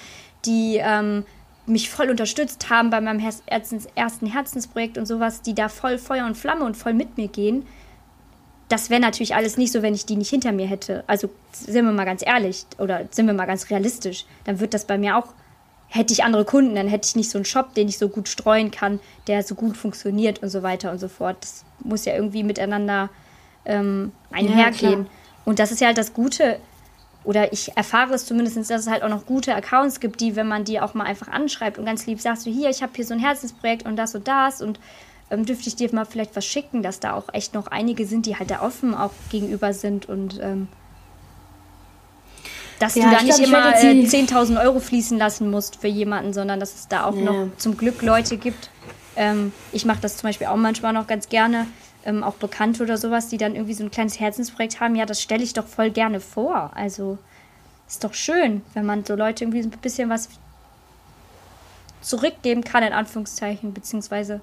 die ähm, mich voll unterstützt haben bei meinem Herzens ersten Herzensprojekt und sowas, die da voll Feuer und Flamme und voll mit mir gehen. Das wäre natürlich alles nicht so, wenn ich die nicht hinter mir hätte. Also sind wir mal ganz ehrlich oder sind wir mal ganz realistisch, dann wird das bei mir auch hätte ich andere Kunden, dann hätte ich nicht so einen Shop, den ich so gut streuen kann, der so gut funktioniert und so weiter und so fort. Das muss ja irgendwie miteinander ähm, einhergehen. Ja, und das ist ja halt das Gute, oder ich erfahre es zumindest, dass es halt auch noch gute Accounts gibt, die, wenn man die auch mal einfach anschreibt und ganz lieb sagst du, hier, ich habe hier so ein Herzensprojekt und das und das und ähm, dürfte ich dir mal vielleicht was schicken, dass da auch echt noch einige sind, die halt da offen auch gegenüber sind und ähm, dass ja, du da nicht glaub, immer äh, 10.000 Euro fließen lassen musst für jemanden, sondern dass es da auch ja. noch zum Glück Leute gibt. Ähm, ich mache das zum Beispiel auch manchmal noch ganz gerne, ähm, auch Bekannte oder sowas, die dann irgendwie so ein kleines Herzensprojekt haben, ja, das stelle ich doch voll gerne vor. Also ist doch schön, wenn man so Leute irgendwie ein bisschen was zurückgeben kann, in Anführungszeichen, beziehungsweise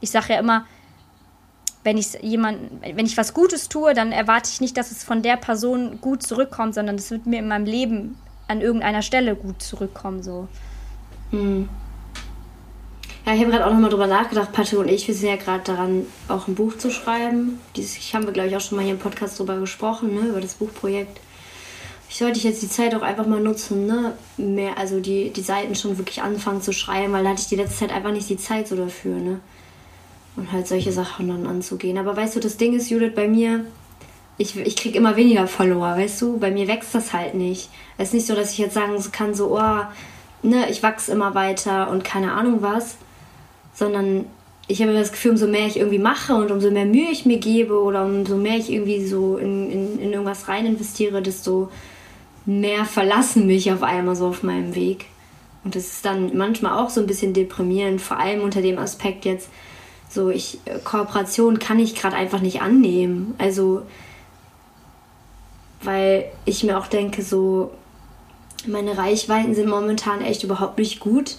ich sage ja immer, wenn ich jemand, wenn ich was Gutes tue, dann erwarte ich nicht, dass es von der Person gut zurückkommt, sondern es wird mir in meinem Leben an irgendeiner Stelle gut zurückkommen. So. Hm. Ja, ich habe gerade auch nochmal drüber nachgedacht, Patrick und ich, wir sind ja gerade daran, auch ein Buch zu schreiben. Dieses haben wir, glaube ich, auch schon mal hier im Podcast drüber gesprochen, ne, über das Buchprojekt. Ich sollte jetzt die Zeit auch einfach mal nutzen, ne? Mehr, also die, die Seiten schon wirklich anfangen zu schreiben, weil da hatte ich die letzte Zeit einfach nicht die Zeit so dafür, ne? Und halt solche Sachen dann anzugehen. Aber weißt du, das Ding ist, Judith, bei mir, ich, ich kriege immer weniger Follower, weißt du? Bei mir wächst das halt nicht. Es ist nicht so, dass ich jetzt sagen kann, so, oh, ne, ich wachse immer weiter und keine Ahnung was, sondern ich habe das Gefühl, umso mehr ich irgendwie mache und umso mehr Mühe ich mir gebe oder umso mehr ich irgendwie so in, in, in irgendwas rein investiere, desto mehr verlassen mich auf einmal so auf meinem Weg. Und das ist dann manchmal auch so ein bisschen deprimierend, vor allem unter dem Aspekt jetzt, so ich äh, Kooperation kann ich gerade einfach nicht annehmen. Also weil ich mir auch denke, so meine Reichweiten sind momentan echt überhaupt nicht gut.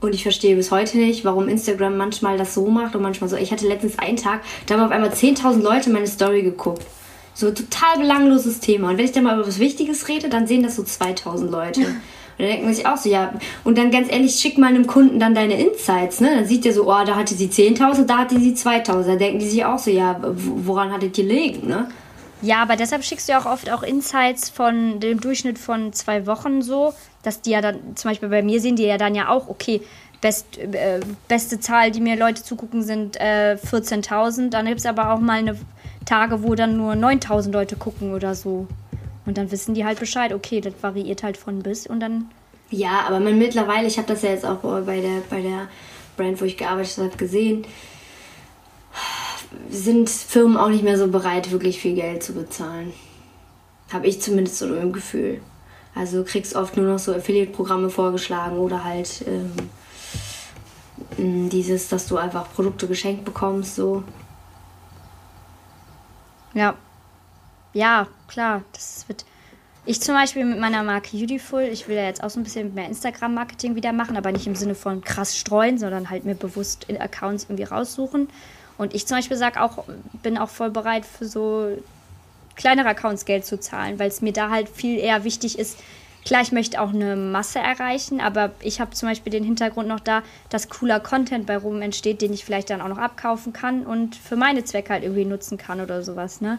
Und ich verstehe bis heute nicht, warum Instagram manchmal das so macht und manchmal so. Ich hatte letztens einen Tag, da haben auf einmal 10.000 Leute meine Story geguckt. So total belangloses Thema. Und wenn ich dann mal über was Wichtiges rede, dann sehen das so 2000 Leute. Und dann denkt man sich auch so, ja, und dann ganz ehrlich, schick mal einem Kunden dann deine Insights, ne? Dann sieht der so, oh, da hatte sie 10.000, da hatte sie 2.000. Da denken die sich auch so, ja, woran hattet ihr gelegen, ne? Ja, aber deshalb schickst du ja auch oft auch Insights von dem Durchschnitt von zwei Wochen so, dass die ja dann, zum Beispiel bei mir sehen die ja dann ja auch, okay, best, äh, beste Zahl, die mir Leute zugucken, sind äh, 14.000. Dann gibt es aber auch mal eine Tage, wo dann nur 9.000 Leute gucken oder so. Und dann wissen die halt Bescheid, okay, das variiert halt von bis und dann. Ja, aber man mittlerweile, ich habe das ja jetzt auch bei der, bei der Brand, wo ich gearbeitet habe, gesehen sind Firmen auch nicht mehr so bereit, wirklich viel Geld zu bezahlen. Habe ich zumindest so im Gefühl. Also kriegst oft nur noch so Affiliate-Programme vorgeschlagen oder halt ähm, dieses, dass du einfach Produkte geschenkt bekommst, so. Ja. Ja, klar. Das wird. Ich zum Beispiel mit meiner Marke Beautiful, ich will ja jetzt auch so ein bisschen mehr Instagram-Marketing wieder machen, aber nicht im Sinne von krass streuen, sondern halt mir bewusst in Accounts irgendwie raussuchen und ich zum Beispiel sage auch, bin auch voll bereit für so kleinere Accounts Geld zu zahlen, weil es mir da halt viel eher wichtig ist. Klar, ich möchte auch eine Masse erreichen, aber ich habe zum Beispiel den Hintergrund noch da, dass cooler Content bei Rum entsteht, den ich vielleicht dann auch noch abkaufen kann und für meine Zwecke halt irgendwie nutzen kann oder sowas, ne?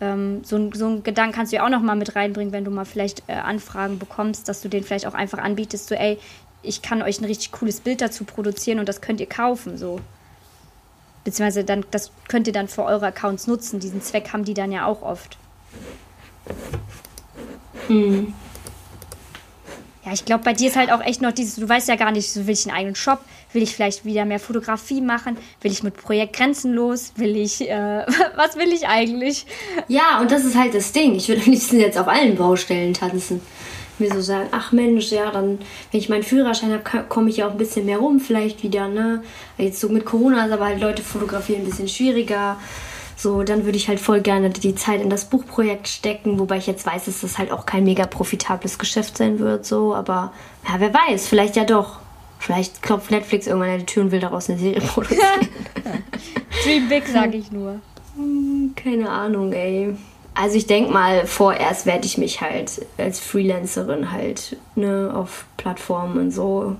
Ähm, so, so einen Gedanken kannst du ja auch noch mal mit reinbringen, wenn du mal vielleicht äh, Anfragen bekommst, dass du den vielleicht auch einfach anbietest, so ey, ich kann euch ein richtig cooles Bild dazu produzieren und das könnt ihr kaufen, so. Beziehungsweise dann, das könnt ihr dann für eure Accounts nutzen. Diesen Zweck haben die dann ja auch oft. Hm. Ja, ich glaube, bei dir ist halt auch echt noch dieses, du weißt ja gar nicht, so will ich einen eigenen Shop, will ich vielleicht wieder mehr Fotografie machen, will ich mit Projekt Grenzenlos, will ich, äh, was will ich eigentlich? Ja, und das ist halt das Ding. Ich würde am liebsten jetzt auf allen Baustellen tanzen mir so sagen, ach Mensch, ja, dann, wenn ich meinen Führerschein habe, komme ich ja auch ein bisschen mehr rum vielleicht wieder, ne? Jetzt so mit Corona ist aber halt Leute fotografieren ein bisschen schwieriger. So, dann würde ich halt voll gerne die Zeit in das Buchprojekt stecken, wobei ich jetzt weiß, dass das halt auch kein mega profitables Geschäft sein wird, so, aber ja, wer weiß, vielleicht ja doch. Vielleicht klopft Netflix irgendwann an die Tür und will daraus eine Serie produzieren. Dream big, sag ich nur. Hm, keine Ahnung, ey. Also ich denke mal, vorerst werde ich mich halt als Freelancerin halt ne, auf Plattformen und so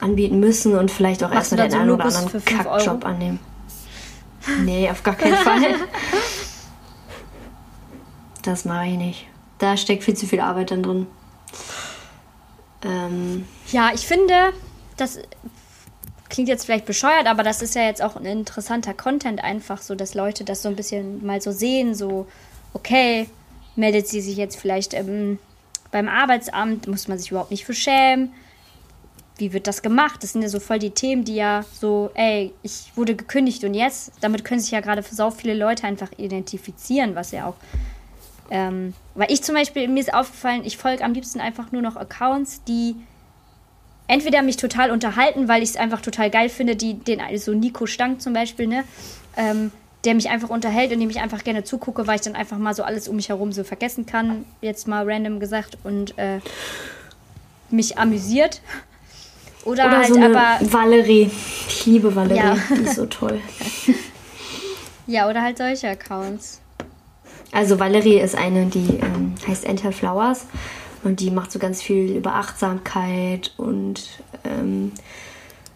anbieten müssen und vielleicht auch erstmal den so einen oder anderen Kackjob annehmen. Nee, auf gar keinen Fall. das mache ich nicht. Da steckt viel zu viel Arbeit dann drin. Ähm, ja, ich finde, das klingt jetzt vielleicht bescheuert, aber das ist ja jetzt auch ein interessanter Content einfach so, dass Leute das so ein bisschen mal so sehen, so, okay, meldet sie sich jetzt vielleicht ähm, beim Arbeitsamt, muss man sich überhaupt nicht für schämen. Wie wird das gemacht? Das sind ja so voll die Themen, die ja so, ey, ich wurde gekündigt und jetzt, damit können sich ja gerade für so viele Leute einfach identifizieren, was ja auch ähm, weil ich zum Beispiel, mir ist aufgefallen, ich folge am liebsten einfach nur noch Accounts, die entweder mich total unterhalten, weil ich es einfach total geil finde, die, den, so Nico Stank zum Beispiel, ne? Ähm, der mich einfach unterhält und dem ich einfach gerne zugucke, weil ich dann einfach mal so alles um mich herum so vergessen kann, jetzt mal random gesagt, und äh, mich amüsiert. Oder, Oder halt so aber. Valerie. Ich liebe Valerie. Ja. Die ist so toll. ja, oder halt solche Accounts. Also Valerie ist eine, die ähm, heißt Enter Flowers und die macht so ganz viel über Achtsamkeit und ähm,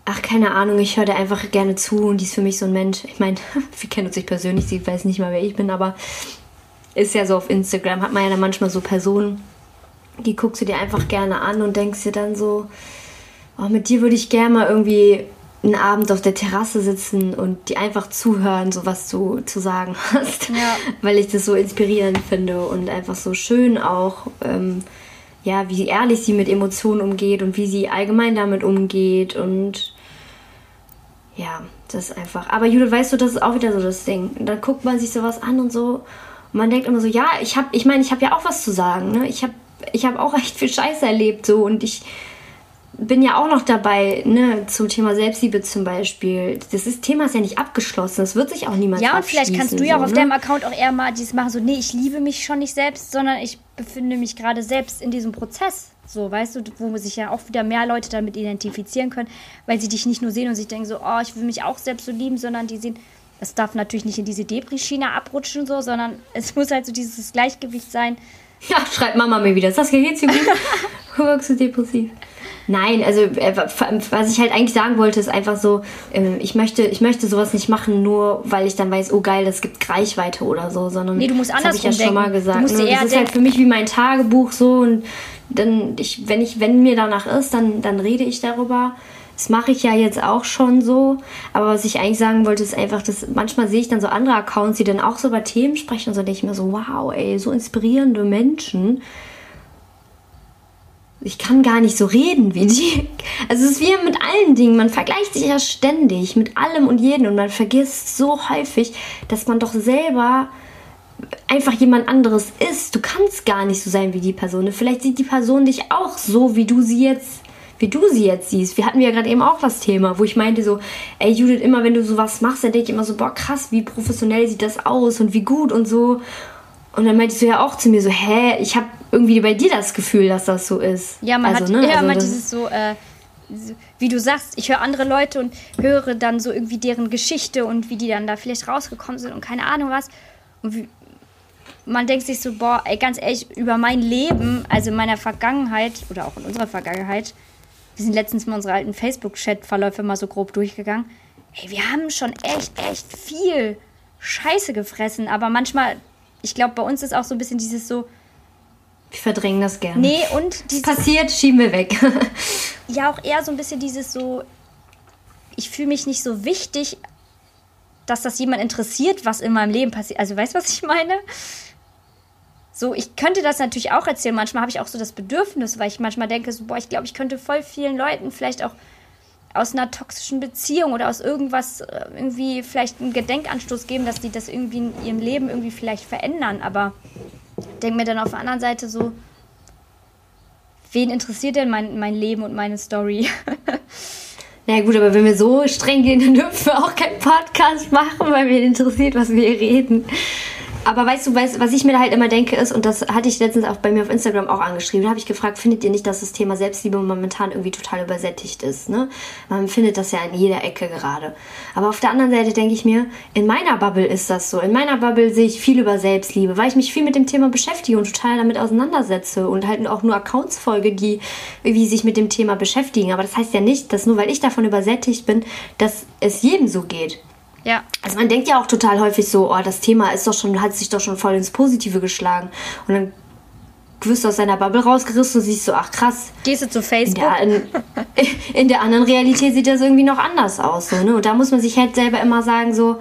ach, keine Ahnung, ich höre da einfach gerne zu und die ist für mich so ein Mensch. Ich meine, wir kennen uns nicht persönlich, sie weiß nicht mal, wer ich bin, aber ist ja so auf Instagram, hat man ja dann manchmal so Personen, die guckst du dir einfach gerne an und denkst dir dann so, oh, mit dir würde ich gerne mal irgendwie einen Abend auf der Terrasse sitzen und die einfach zuhören, so was du zu sagen hast. Ja. Weil ich das so inspirierend finde und einfach so schön auch, ähm, ja, wie ehrlich sie mit Emotionen umgeht und wie sie allgemein damit umgeht und ja, das ist einfach. Aber Judith, weißt du, das ist auch wieder so das Ding. Da guckt man sich sowas an und so. Und man denkt immer so, ja, ich habe, ich meine, ich habe ja auch was zu sagen. Ne? Ich habe, ich habe auch echt viel Scheiße erlebt so und ich bin ja auch noch dabei, ne, zum Thema Selbstliebe zum Beispiel. Das ist, Thema ist ja nicht abgeschlossen. Das wird sich auch niemals Ja, und vielleicht kannst du ja so, auch auf ne? deinem Account auch eher mal dieses machen, so, nee, ich liebe mich schon nicht selbst, sondern ich befinde mich gerade selbst in diesem Prozess. So, weißt du, wo sich ja auch wieder mehr Leute damit identifizieren können, weil sie dich nicht nur sehen und sich denken so, oh, ich will mich auch selbst so lieben, sondern die sehen, es darf natürlich nicht in diese Depri-Schiene abrutschen, so, sondern es muss halt so dieses Gleichgewicht sein. Ja, schreibt Mama mir wieder. Saskia, geht's dir gut? Wirkst du depressiv? Nein, also äh, was ich halt eigentlich sagen wollte, ist einfach so, ähm, ich möchte, ich möchte sowas nicht machen, nur weil ich dann weiß, oh geil, das gibt Reichweite oder so, sondern Nee, du musst das habe ich ja schon mal gesagt. musst ne? Das ist halt für mich wie mein Tagebuch so und dann, ich, wenn ich, wenn mir danach ist, dann, dann rede ich darüber. Das mache ich ja jetzt auch schon so. Aber was ich eigentlich sagen wollte, ist einfach, dass manchmal sehe ich dann so andere Accounts, die dann auch so über Themen sprechen und so denke ich mir so, wow, ey, so inspirierende Menschen ich kann gar nicht so reden wie die. Also es ist wie mit allen Dingen. Man vergleicht sich ja ständig mit allem und jedem und man vergisst so häufig, dass man doch selber einfach jemand anderes ist. Du kannst gar nicht so sein wie die Person. Vielleicht sieht die Person dich auch so, wie du sie jetzt, wie du sie jetzt siehst. Wir hatten ja gerade eben auch das Thema, wo ich meinte so, ey Judith, immer wenn du sowas machst, dann denke ich immer so, boah krass, wie professionell sieht das aus und wie gut und so. Und dann meintest du ja auch zu mir so, hä, ich habe irgendwie bei dir das Gefühl, dass das so ist. Ja, man also, hat ne, eher also das- dieses so, äh, wie du sagst, ich höre andere Leute und höre dann so irgendwie deren Geschichte und wie die dann da vielleicht rausgekommen sind und keine Ahnung was. Und wie, man denkt sich so, boah, ey, ganz ehrlich, über mein Leben, also in meiner Vergangenheit oder auch in unserer Vergangenheit, wir sind letztens mal unsere alten Facebook-Chat-Verläufe mal so grob durchgegangen. Ey, wir haben schon echt, echt viel Scheiße gefressen, aber manchmal, ich glaube, bei uns ist auch so ein bisschen dieses so, Ich verdränge das gerne. nee, und dieses Passiert, schieben wir weg. ja auch eher so ein bisschen dieses so, ich fühle mich nicht so wichtig, dass das jemand interessiert, was in meinem Leben passiert. Also weißt du, was ich meine? So, ich könnte das natürlich auch erzählen. Manchmal habe ich auch so das Bedürfnis, weil ich manchmal denke, so, boah, ich glaube, ich könnte voll vielen Leuten vielleicht auch aus einer toxischen Beziehung oder aus irgendwas äh, irgendwie vielleicht einen Gedenkanstoß geben, dass die das irgendwie in ihrem Leben irgendwie vielleicht verändern. Aber denke mir dann auf der anderen Seite so, wen interessiert denn mein, mein Leben und meine Story? Na gut, aber wenn wir so streng gehen, dann dürfen wir auch keinen Podcast machen, weil mir interessiert, was wir reden. Aber weißt du, weißt, was ich mir da halt immer denke ist, und das hatte ich letztens auch bei mir auf Instagram auch angeschrieben, da habe ich gefragt, findet ihr nicht, dass das Thema Selbstliebe momentan irgendwie total übersättigt ist? Ne? Man findet das ja in jeder Ecke gerade. Aber auf der anderen Seite denke ich mir, in meiner Bubble ist das so. In meiner Bubble sehe ich viel über Selbstliebe, weil ich mich viel mit dem Thema beschäftige und total damit auseinandersetze und halt auch nur Accounts folge, die irgendwie sich mit dem Thema beschäftigen. Aber das heißt ja nicht, dass nur weil ich davon übersättigt bin, dass es jedem so geht. Ja. Also man denkt ja auch total häufig so, oh, das Thema ist doch schon, hat sich doch schon voll ins Positive geschlagen. Und dann wirst du aus deiner Bubble rausgerissen und siehst so, ach krass. Gehst du zu In Facebook? der, in, in der anderen Realität sieht das irgendwie noch anders aus. So, ne? Und da muss man sich halt selber immer sagen, so,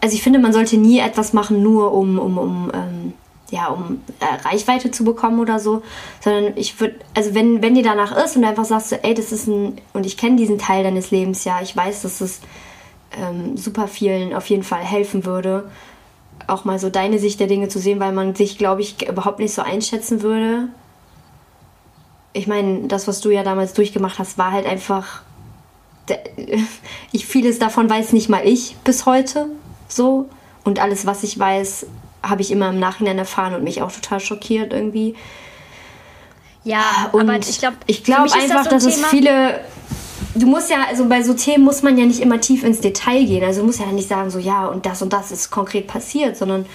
also ich finde, man sollte nie etwas machen, nur um, um, um, ähm, ja, um äh, Reichweite zu bekommen oder so. Sondern ich würde, also wenn, wenn dir danach ist und du einfach sagst, so, ey, das ist ein, und ich kenne diesen Teil deines Lebens ja, ich weiß, dass es ähm, super vielen auf jeden Fall helfen würde, auch mal so deine Sicht der Dinge zu sehen, weil man sich, glaube ich, überhaupt nicht so einschätzen würde. Ich meine, das, was du ja damals durchgemacht hast, war halt einfach. Ich, vieles davon weiß nicht mal ich bis heute so. Und alles, was ich weiß, habe ich immer im Nachhinein erfahren und mich auch total schockiert irgendwie. Ja, Und aber ich glaube, ich glaube einfach, dass es viele. Du musst ja, also bei so Themen muss man ja nicht immer tief ins Detail gehen. Also du musst ja nicht sagen, so ja, und das und das ist konkret passiert, sondern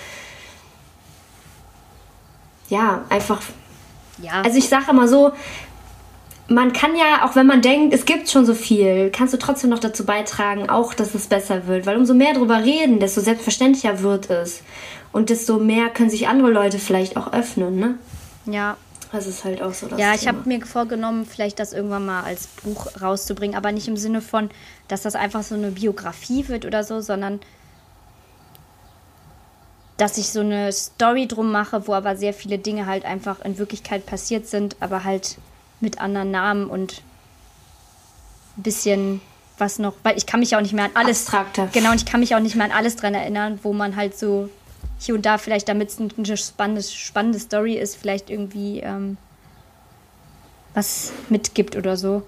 ja, einfach. Ja, Also ich sage immer so, man kann ja, auch wenn man denkt, es gibt schon so viel, kannst du trotzdem noch dazu beitragen, auch dass es besser wird. Weil umso mehr darüber reden, desto selbstverständlicher wird es. Und desto mehr können sich andere Leute vielleicht auch öffnen, ne? ja. Das ist halt auch so das Ja, ich habe mir vorgenommen, vielleicht das irgendwann mal als Buch rauszubringen, aber nicht im Sinne von, dass das einfach so eine Biografie wird oder so, sondern dass ich so eine Story drum mache, wo aber sehr viele Dinge halt einfach in Wirklichkeit passiert sind, aber halt mit anderen Namen und ein bisschen was noch, weil ich kann mich auch nicht mehr an alles Abstrakter. Genau, und ich kann mich auch nicht mehr an alles dran erinnern, wo man halt so hier und da vielleicht, damit es eine spannende, spannende Story ist, vielleicht irgendwie ähm, was mitgibt oder so.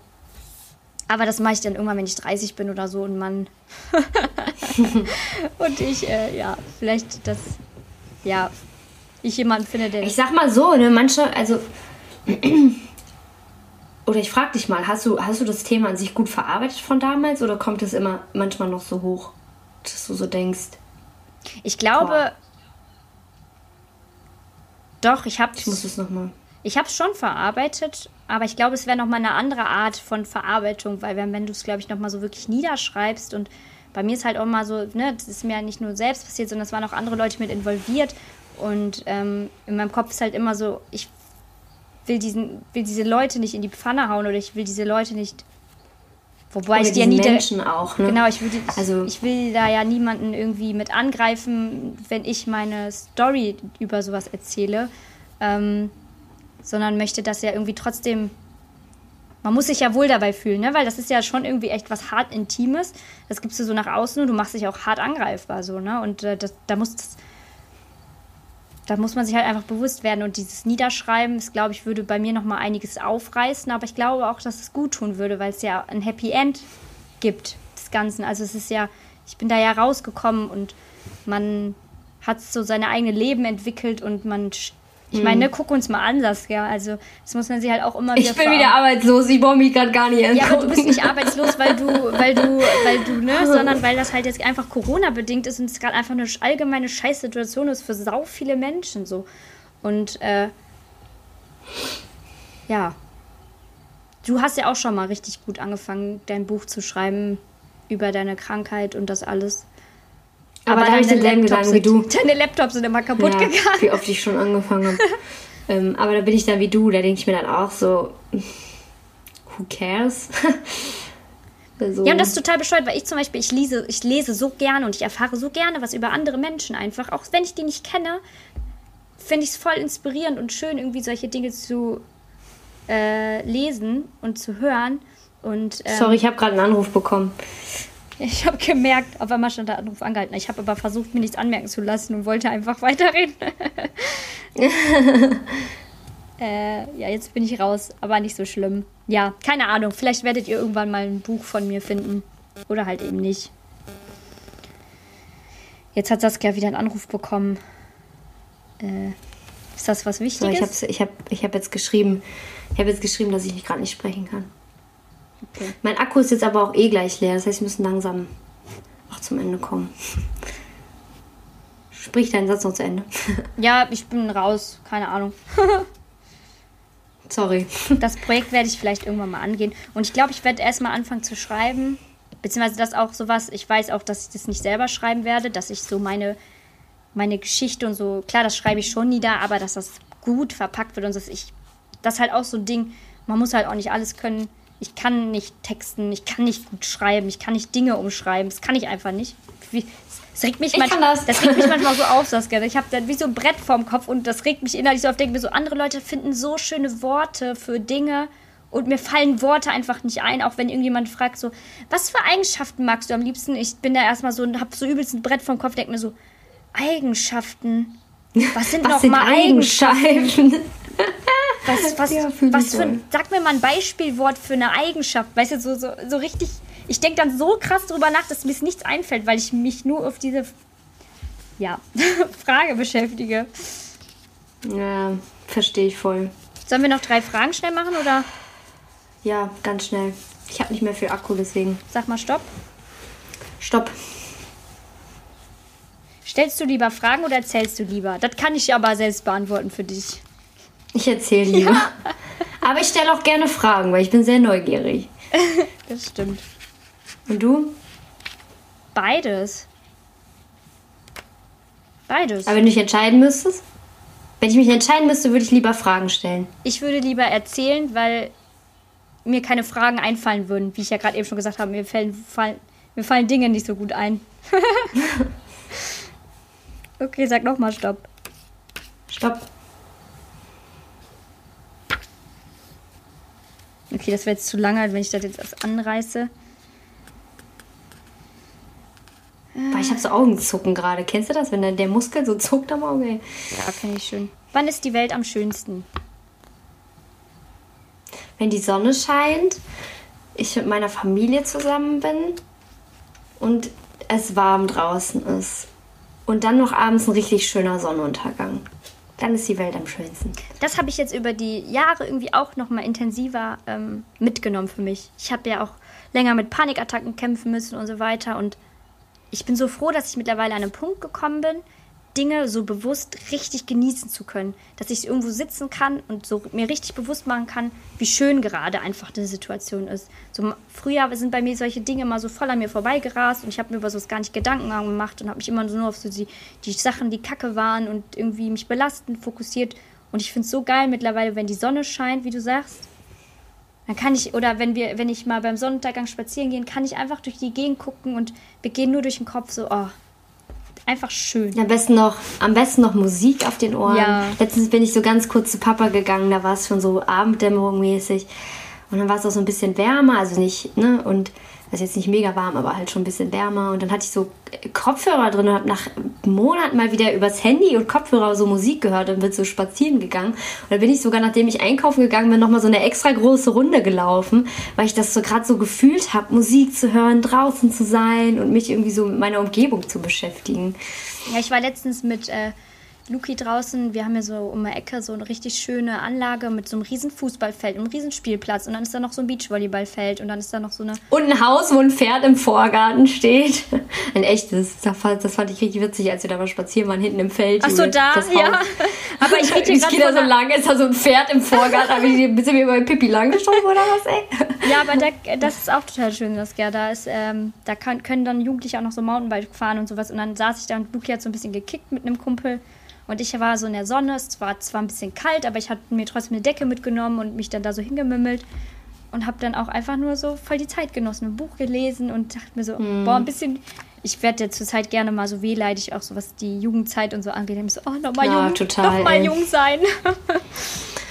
Aber das mache ich dann irgendwann, wenn ich 30 bin oder so und man und ich, äh, ja, vielleicht das, ja, ich jemanden finde, der Ich sag mal so, ne, manche, also. Oder ich frag dich mal, hast du, hast du das Thema an sich gut verarbeitet von damals oder kommt es immer manchmal noch so hoch, dass du so denkst? ich glaube, Boah. Doch, ich habe Ich muss es nochmal. Ich habe es schon verarbeitet, aber ich glaube, es wäre nochmal eine andere Art von Verarbeitung, weil wenn, wenn du es, glaube ich, nochmal so wirklich niederschreibst und bei mir ist halt auch mal so, ne, das ist mir ja nicht nur selbst passiert, sondern es waren auch andere Leute mit involviert und ähm, in meinem Kopf ist halt immer so, ich will, diesen, will diese Leute nicht in die Pfanne hauen oder ich will diese Leute nicht, wobei ich die ja nie... Menschen auch, ne? Genau, ich will, die, Also- ich will da ja niemanden irgendwie mit angreifen, wenn ich meine Story über sowas erzähle, ähm, sondern möchte das ja irgendwie trotzdem. Man muss sich ja wohl dabei fühlen, ne? weil das ist ja schon irgendwie echt was hart Intimes. Das gibst du so nach außen und du machst dich auch hart angreifbar, so, ne? Und äh, das, da muss das, da muss man sich halt einfach bewusst werden. Und dieses Niederschreiben, das glaube ich, würde bei mir nochmal einiges aufreißen. Aber ich glaube auch, dass es gut tun würde, weil es ja ein Happy End gibt, des Ganzen. Also es ist ja, ich bin da ja rausgekommen und man hat so seine eigene Leben entwickelt und man, ich meine, ne, guck uns mal an, Saskia. Also das muss man sich halt auch immer wieder Ich bin wieder arbeitslos, ich brauche mich gerade gar nicht ja, aber du bist angucken. nicht arbeitslos, weil du, weil du, weil du, ne, sondern weil das halt jetzt einfach Corona-bedingt ist und es gerade einfach eine allgemeine Scheißsituation ist für sau viele Menschen so. Und äh, ja. Du hast ja auch schon mal richtig gut angefangen, dein Buch zu schreiben über deine Krankheit und das alles. Aber da habe ich denselben Laptops Gedanken wie du. Deine Laptops sind immer kaputt Ja, gegangen. wie oft ich schon angefangen habe. ähm, aber da bin ich dann wie du, da denke ich mir dann auch so, who cares? also, Ja, und das ist total bescheuert, weil ich zum Beispiel, ich lese, ich lese so gerne und ich erfahre so gerne was über andere Menschen einfach. Auch wenn ich die nicht kenne, finde ich es voll inspirierend und schön, irgendwie solche Dinge zu äh, lesen und zu hören. Und ähm, Sorry, ich habe gerade einen Anruf bekommen. Ich habe gemerkt, auf einmal stand der Anruf angehalten. Ich habe aber versucht, mir nichts anmerken zu lassen und wollte einfach weiterreden. äh, ja, jetzt bin ich raus, aber nicht so schlimm. Ja, keine Ahnung. Vielleicht werdet ihr irgendwann mal ein Buch von mir finden. Oder halt eben nicht. Jetzt hat Saskia wieder einen Anruf bekommen. Äh, ist das was So, Wichtiges? ich habe ich hab, ich hab jetzt geschrieben, ich habe jetzt geschrieben, dass ich gerade nicht sprechen kann. Okay. Mein Akku ist jetzt aber auch eh gleich leer, das heißt, wir müssen langsam auch zum Ende kommen. Sprich deinen Satz noch zu Ende. Ja, ich bin raus. Keine Ahnung. Sorry. Das Projekt werde ich vielleicht irgendwann mal angehen. Und ich glaube, ich werde erstmal anfangen zu schreiben. Beziehungsweise das auch sowas. Ich weiß auch, dass ich das nicht selber schreiben werde, dass ich so meine, meine Geschichte und so, klar, das schreibe ich schon nieder, aber dass das gut verpackt wird und dass ich, das ist halt auch so ein Ding, man muss halt auch nicht alles können. Ich kann nicht texten, ich kann nicht gut schreiben, ich kann nicht Dinge umschreiben, das kann ich einfach nicht. Wie, es regt mich Ich manchmal, das. regt mich manchmal so auf, Saskia. Ich habe dann wie so ein Brett vorm Kopf und das regt mich innerlich so auf. Denke mir so, andere Leute finden so schöne Worte für Dinge und mir fallen Worte einfach nicht ein, auch wenn irgendjemand fragt so, was für Eigenschaften magst du am liebsten? Ich bin da erstmal so und habe so übelst ein Brett vorm Kopf, denke mir so, Eigenschaften. Was sind Was sind nochmal Eigenschaften? Eigenschaften? Was, was, Ja, was für ein, sag mir mal ein Beispielwort für eine Eigenschaft. Weißt du, so, so, so richtig. Ich denke dann so krass drüber nach, dass mir nichts einfällt, weil ich mich nur auf diese ja, Frage beschäftige. Ja, verstehe ich voll. Sollen wir noch drei Fragen schnell machen oder Ja, ganz schnell. Ich habe nicht mehr viel Akku, deswegen. sag mal Stopp? Stopp. Stellst du lieber Fragen oder erzählst du lieber? Das kann ich aber selbst beantworten für dich. Ich erzähle lieber. Aber ich stelle auch gerne Fragen, weil ich bin sehr neugierig. Das stimmt. Und du? Beides. Beides. Aber wenn du dich entscheiden müsstest? Wenn ich mich entscheiden müsste, würde ich lieber Fragen stellen. Ich würde lieber erzählen, weil mir keine Fragen einfallen würden. Wie ich ja gerade eben schon gesagt habe, mir fallen, fallen, mir fallen Dinge nicht so gut ein. okay, sag nochmal Stopp. Stopp. Okay, das wäre jetzt zu lange, wenn ich das jetzt erst anreiße. Boah, ich habe so Augenzucken gerade. Kennst du das, wenn dann der Muskel so zuckt am Auge? Ja, kenne ich schön. Wann ist die Welt am schönsten? Wenn die Sonne scheint, ich mit meiner Familie zusammen bin und es warm draußen ist. Und dann noch abends ein richtig schöner Sonnenuntergang. Dann ist die Welt am schönsten. Das habe ich jetzt über die Jahre irgendwie auch noch mal intensiver ähm, mitgenommen für mich. Ich habe ja auch länger mit Panikattacken kämpfen müssen und so weiter. Und ich bin so froh, dass ich mittlerweile an einen Punkt gekommen bin, Dinge so bewusst richtig genießen zu können. Dass ich irgendwo sitzen kann und so mir richtig bewusst machen kann, wie schön gerade einfach eine Situation ist. So, früher sind bei mir solche Dinge mal so voll an mir vorbeigerast und ich habe mir über sowas gar nicht Gedanken gemacht und habe mich immer nur auf so die, die Sachen, die kacke waren und irgendwie mich belastend fokussiert. Und ich finde es so geil mittlerweile, wenn die Sonne scheint, wie du sagst. Dann kann ich, oder wenn wir, wenn ich mal beim Sonnenuntergang spazieren gehen, kann ich einfach durch die Gegend gucken und wir gehen nur durch den Kopf so, oh, einfach schön. Am besten noch, am besten noch Musik auf den Ohren. Ja. Letztens bin ich so ganz kurz zu Papa gegangen, da war es schon so Abenddämmerung mäßig. Und dann war es auch so ein bisschen wärmer, also nicht, ne? Und also jetzt nicht mega warm, aber halt schon ein bisschen wärmer. Und dann hatte ich so Kopfhörer drin und habe nach Monaten mal wieder übers Handy und Kopfhörer so Musik gehört und bin so spazieren gegangen. Und dann bin ich sogar, nachdem ich einkaufen gegangen bin, nochmal so eine extra große Runde gelaufen, weil ich das so gerade so gefühlt habe, Musik zu hören, draußen zu sein und mich irgendwie so mit meiner Umgebung zu beschäftigen. Ja, ich war letztens mit äh, Luki draußen, wir haben ja so um die Ecke so eine richtig schöne Anlage mit so einem riesen Fußballfeld, einem riesen Spielplatz und dann ist da noch so ein Beachvolleyballfeld und dann ist da noch so eine... Und ein Haus, wo ein Pferd im Vorgarten steht. Ein echtes. Das fand, das fand ich richtig witzig, als wir da mal spazieren waren, hinten im Feld. Ach so, da, ja. Aber ich rede gehe da so lang, ist da so ein Pferd im Vorgarten. Habe ich ein bisschen wie bei Pippi langgestorben oder was, ey? Ja, aber da, das ist auch total schön, das Gerda. Da ist, ähm, da kann, können dann Jugendliche auch noch so Mountainbike fahren und sowas und dann saß ich da und Luki hat so ein bisschen gekickt mit einem Kumpel und ich war so in der Sonne, es war zwar ein bisschen kalt, aber ich hatte mir trotzdem eine Decke mitgenommen und mich dann da so hingemümmelt und habe dann auch einfach nur so voll die Zeit genossen, ein Buch gelesen und dachte mir so, hm. boah, ein bisschen. Ich werde ja zurzeit gerne mal so wehleidig, auch so was die Jugendzeit und so angeht. Ich so, oh, nochmal ja, jung, total, noch jung sein.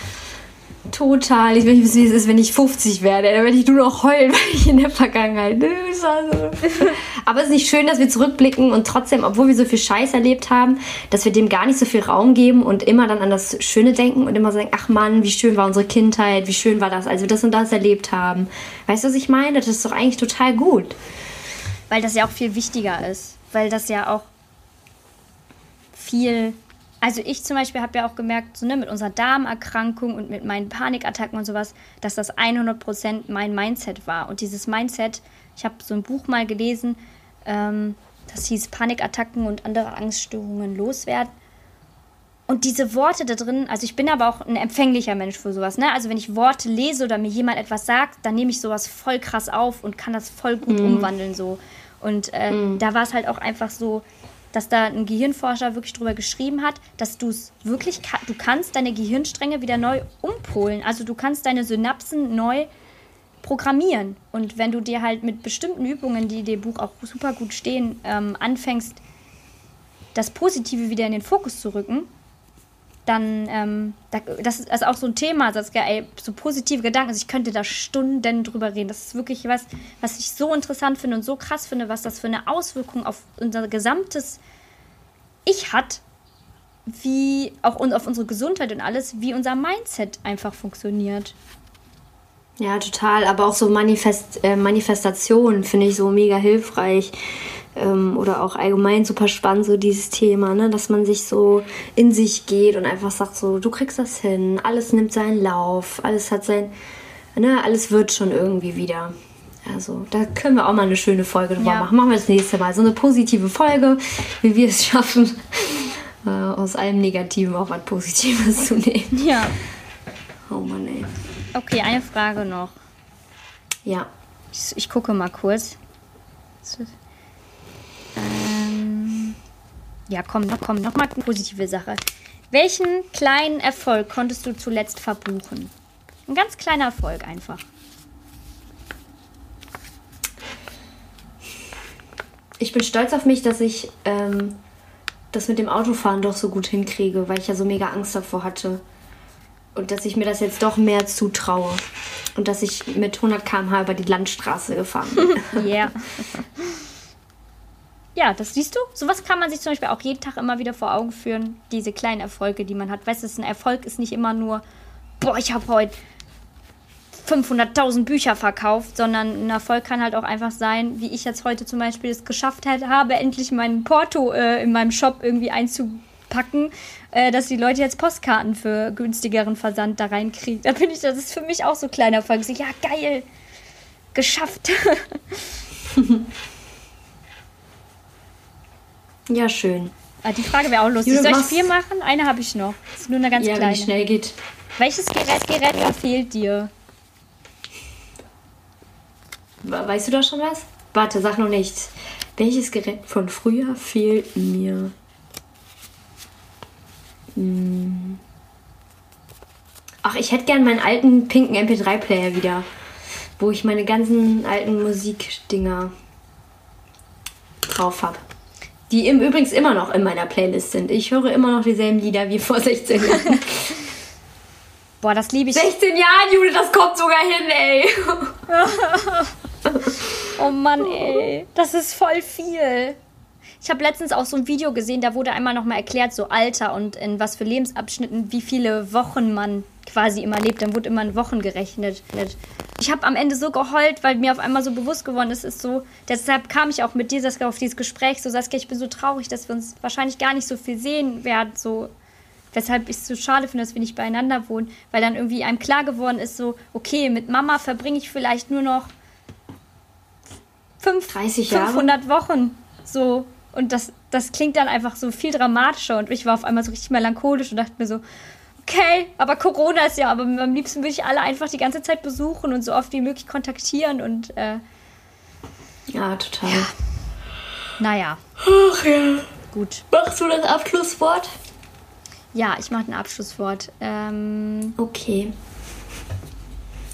Total. Ich will nicht wissen, wie es ist, wenn ich 50 werde. Dann werde ich nur noch heulen, weil ich in der Vergangenheit. Aber es ist nicht schön, dass wir zurückblicken und trotzdem, obwohl wir so viel Scheiß erlebt haben, dass wir dem gar nicht so viel Raum geben und immer dann an das Schöne denken und immer sagen, ach Mann, wie schön war unsere Kindheit, wie schön war das, als wir das und das erlebt haben. Weißt du, was ich meine? Das ist doch eigentlich total gut. Weil das ja auch viel wichtiger ist. Weil das ja auch viel also ich zum Beispiel habe ja auch gemerkt, so, ne, mit unserer Darmerkrankung und mit meinen Panikattacken und sowas, dass das 100% mein Mindset war. Und dieses Mindset, ich habe so ein Buch mal gelesen, ähm, das hieß Panikattacken und andere Angststörungen loswerden. Und diese Worte da drin, also ich bin aber auch ein empfänglicher Mensch für sowas, ne? Also wenn ich Worte lese oder mir jemand etwas sagt, dann nehme ich sowas voll krass auf und kann das voll gut mm. umwandeln so. Und äh, mm. da war es halt auch einfach so, dass da ein Gehirnforscher wirklich drüber geschrieben hat, dass du es wirklich, du kannst deine Gehirnstränge wieder neu umpolen. Also du kannst deine Synapsen neu programmieren. Und wenn du dir halt mit bestimmten Übungen, die dem Buch auch super gut stehen, ähm, anfängst, das Positive wieder in den Fokus zu rücken, dann, ähm, das ist also auch so ein Thema, Saskia, ey, so positive Gedanken, also ich könnte da Stunden drüber reden. Das ist wirklich was, was ich so interessant finde und so krass finde, was das für eine Auswirkung auf unser gesamtes Ich hat, wie auch auf unsere Gesundheit und alles, wie unser Mindset einfach funktioniert. Ja, total. Aber auch so Manifest, äh, Manifestationen finde ich so mega hilfreich ähm, oder auch allgemein super spannend, so dieses Thema, ne? dass man sich so in sich geht und einfach sagt so, du kriegst das hin, alles nimmt seinen Lauf, alles hat sein, ne? alles wird schon irgendwie wieder. Also, da können wir auch mal eine schöne Folge drüber ja. machen. Machen wir das nächste Mal. So eine positive Folge, wie wir es schaffen, äh, aus allem Negativen auch was Positives zu nehmen. Ja. Oh Mann, ey. Okay, eine Frage noch. Ja. Ich, ich gucke mal kurz. Ähm, ja, komm, noch, komm, noch mal eine positive Sache. Welchen kleinen Erfolg konntest du zuletzt verbuchen? Ein ganz kleiner Erfolg einfach. Ich bin stolz auf mich, dass ich ähm, das mit dem Autofahren doch so gut hinkriege, weil ich ja so mega Angst davor hatte. Und dass ich mir das jetzt doch mehr zutraue. Und dass ich mit 100 km/h über die Landstraße gefahren bin. Ja. yeah. Ja, das siehst du. Sowas kann man sich zum Beispiel auch jeden Tag immer wieder vor Augen führen. Diese kleinen Erfolge, die man hat. Weißt du, ein Erfolg ist nicht immer nur, boah, ich habe heute 500.000 Bücher verkauft, sondern ein Erfolg kann halt auch einfach sein, wie ich jetzt heute zum Beispiel es geschafft habe, endlich mein Porto äh, in meinem Shop irgendwie einzupacken, äh, dass die Leute jetzt Postkarten für günstigeren Versand da reinkriegen. Da bin ich, das ist für mich auch so ein kleiner Erfolg. So, ja, geil, geschafft. ja, schön. Ah, die Frage wäre auch lustig. Soll ich vier machen? Eine habe ich noch. Das ist nur eine ganz ja, kleine. Wenn schnell geht. Welches Gerät, Gerät fehlt dir? Weißt du da schon was? Warte, sag noch nichts. Welches Gerät von früher fehlt mir? Hm. Ach, ich hätte gern meinen alten pinken MP3-Player wieder, wo ich meine ganzen alten Musikdinger drauf habe. Die im übrigens immer noch in meiner Playlist sind. Ich höre immer noch dieselben Lieder wie vor 16 Jahren. Boah, das liebe ich. 16 Jahre, Jude, das kommt sogar hin, ey. oh Mann, ey. Das ist voll viel. Ich habe letztens auch so ein Video gesehen, da wurde einmal nochmal erklärt, so Alter und in was für Lebensabschnitten, wie viele Wochen man quasi immer lebt. Dann wurde immer in Wochen gerechnet. Ich habe am Ende so geheult, weil mir auf einmal so bewusst geworden ist, ist so, deshalb kam ich auch mit dir Saskia, auf dieses Gespräch, so Saskia, ich bin so traurig, dass wir uns wahrscheinlich gar nicht so viel sehen werden, so weshalb ich es so schade finde, dass wir nicht beieinander wohnen, weil dann irgendwie einem klar geworden ist, so, okay, mit Mama verbringe ich vielleicht nur noch fünf, 30 Jahre? 500 Wochen. So. Und das, das klingt dann einfach so viel dramatischer. Und ich war auf einmal so richtig melancholisch und dachte mir so, okay, aber Corona ist ja, aber am liebsten würde ich alle einfach die ganze Zeit besuchen und so oft wie möglich kontaktieren und äh, ja, total. Ja. Naja. Ach ja. Gut. Machst du das Abschlusswort? Ja, ich mache ein Abschlusswort. Ähm, okay.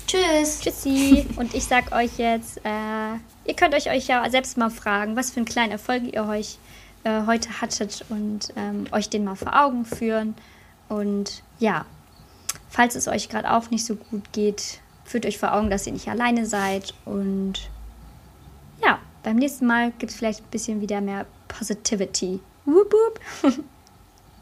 Tschüss. Tschüssi. Und ich sag euch jetzt, äh, ihr könnt euch, euch ja selbst mal fragen, was für einen kleinen Erfolg ihr euch äh, heute hattet und ähm, euch den mal vor Augen führen. Und ja, falls es euch gerade auch nicht so gut geht, führt euch vor Augen, dass ihr nicht alleine seid. Und ja, beim nächsten Mal gibt es vielleicht ein bisschen wieder mehr Positivity. Wup, wup.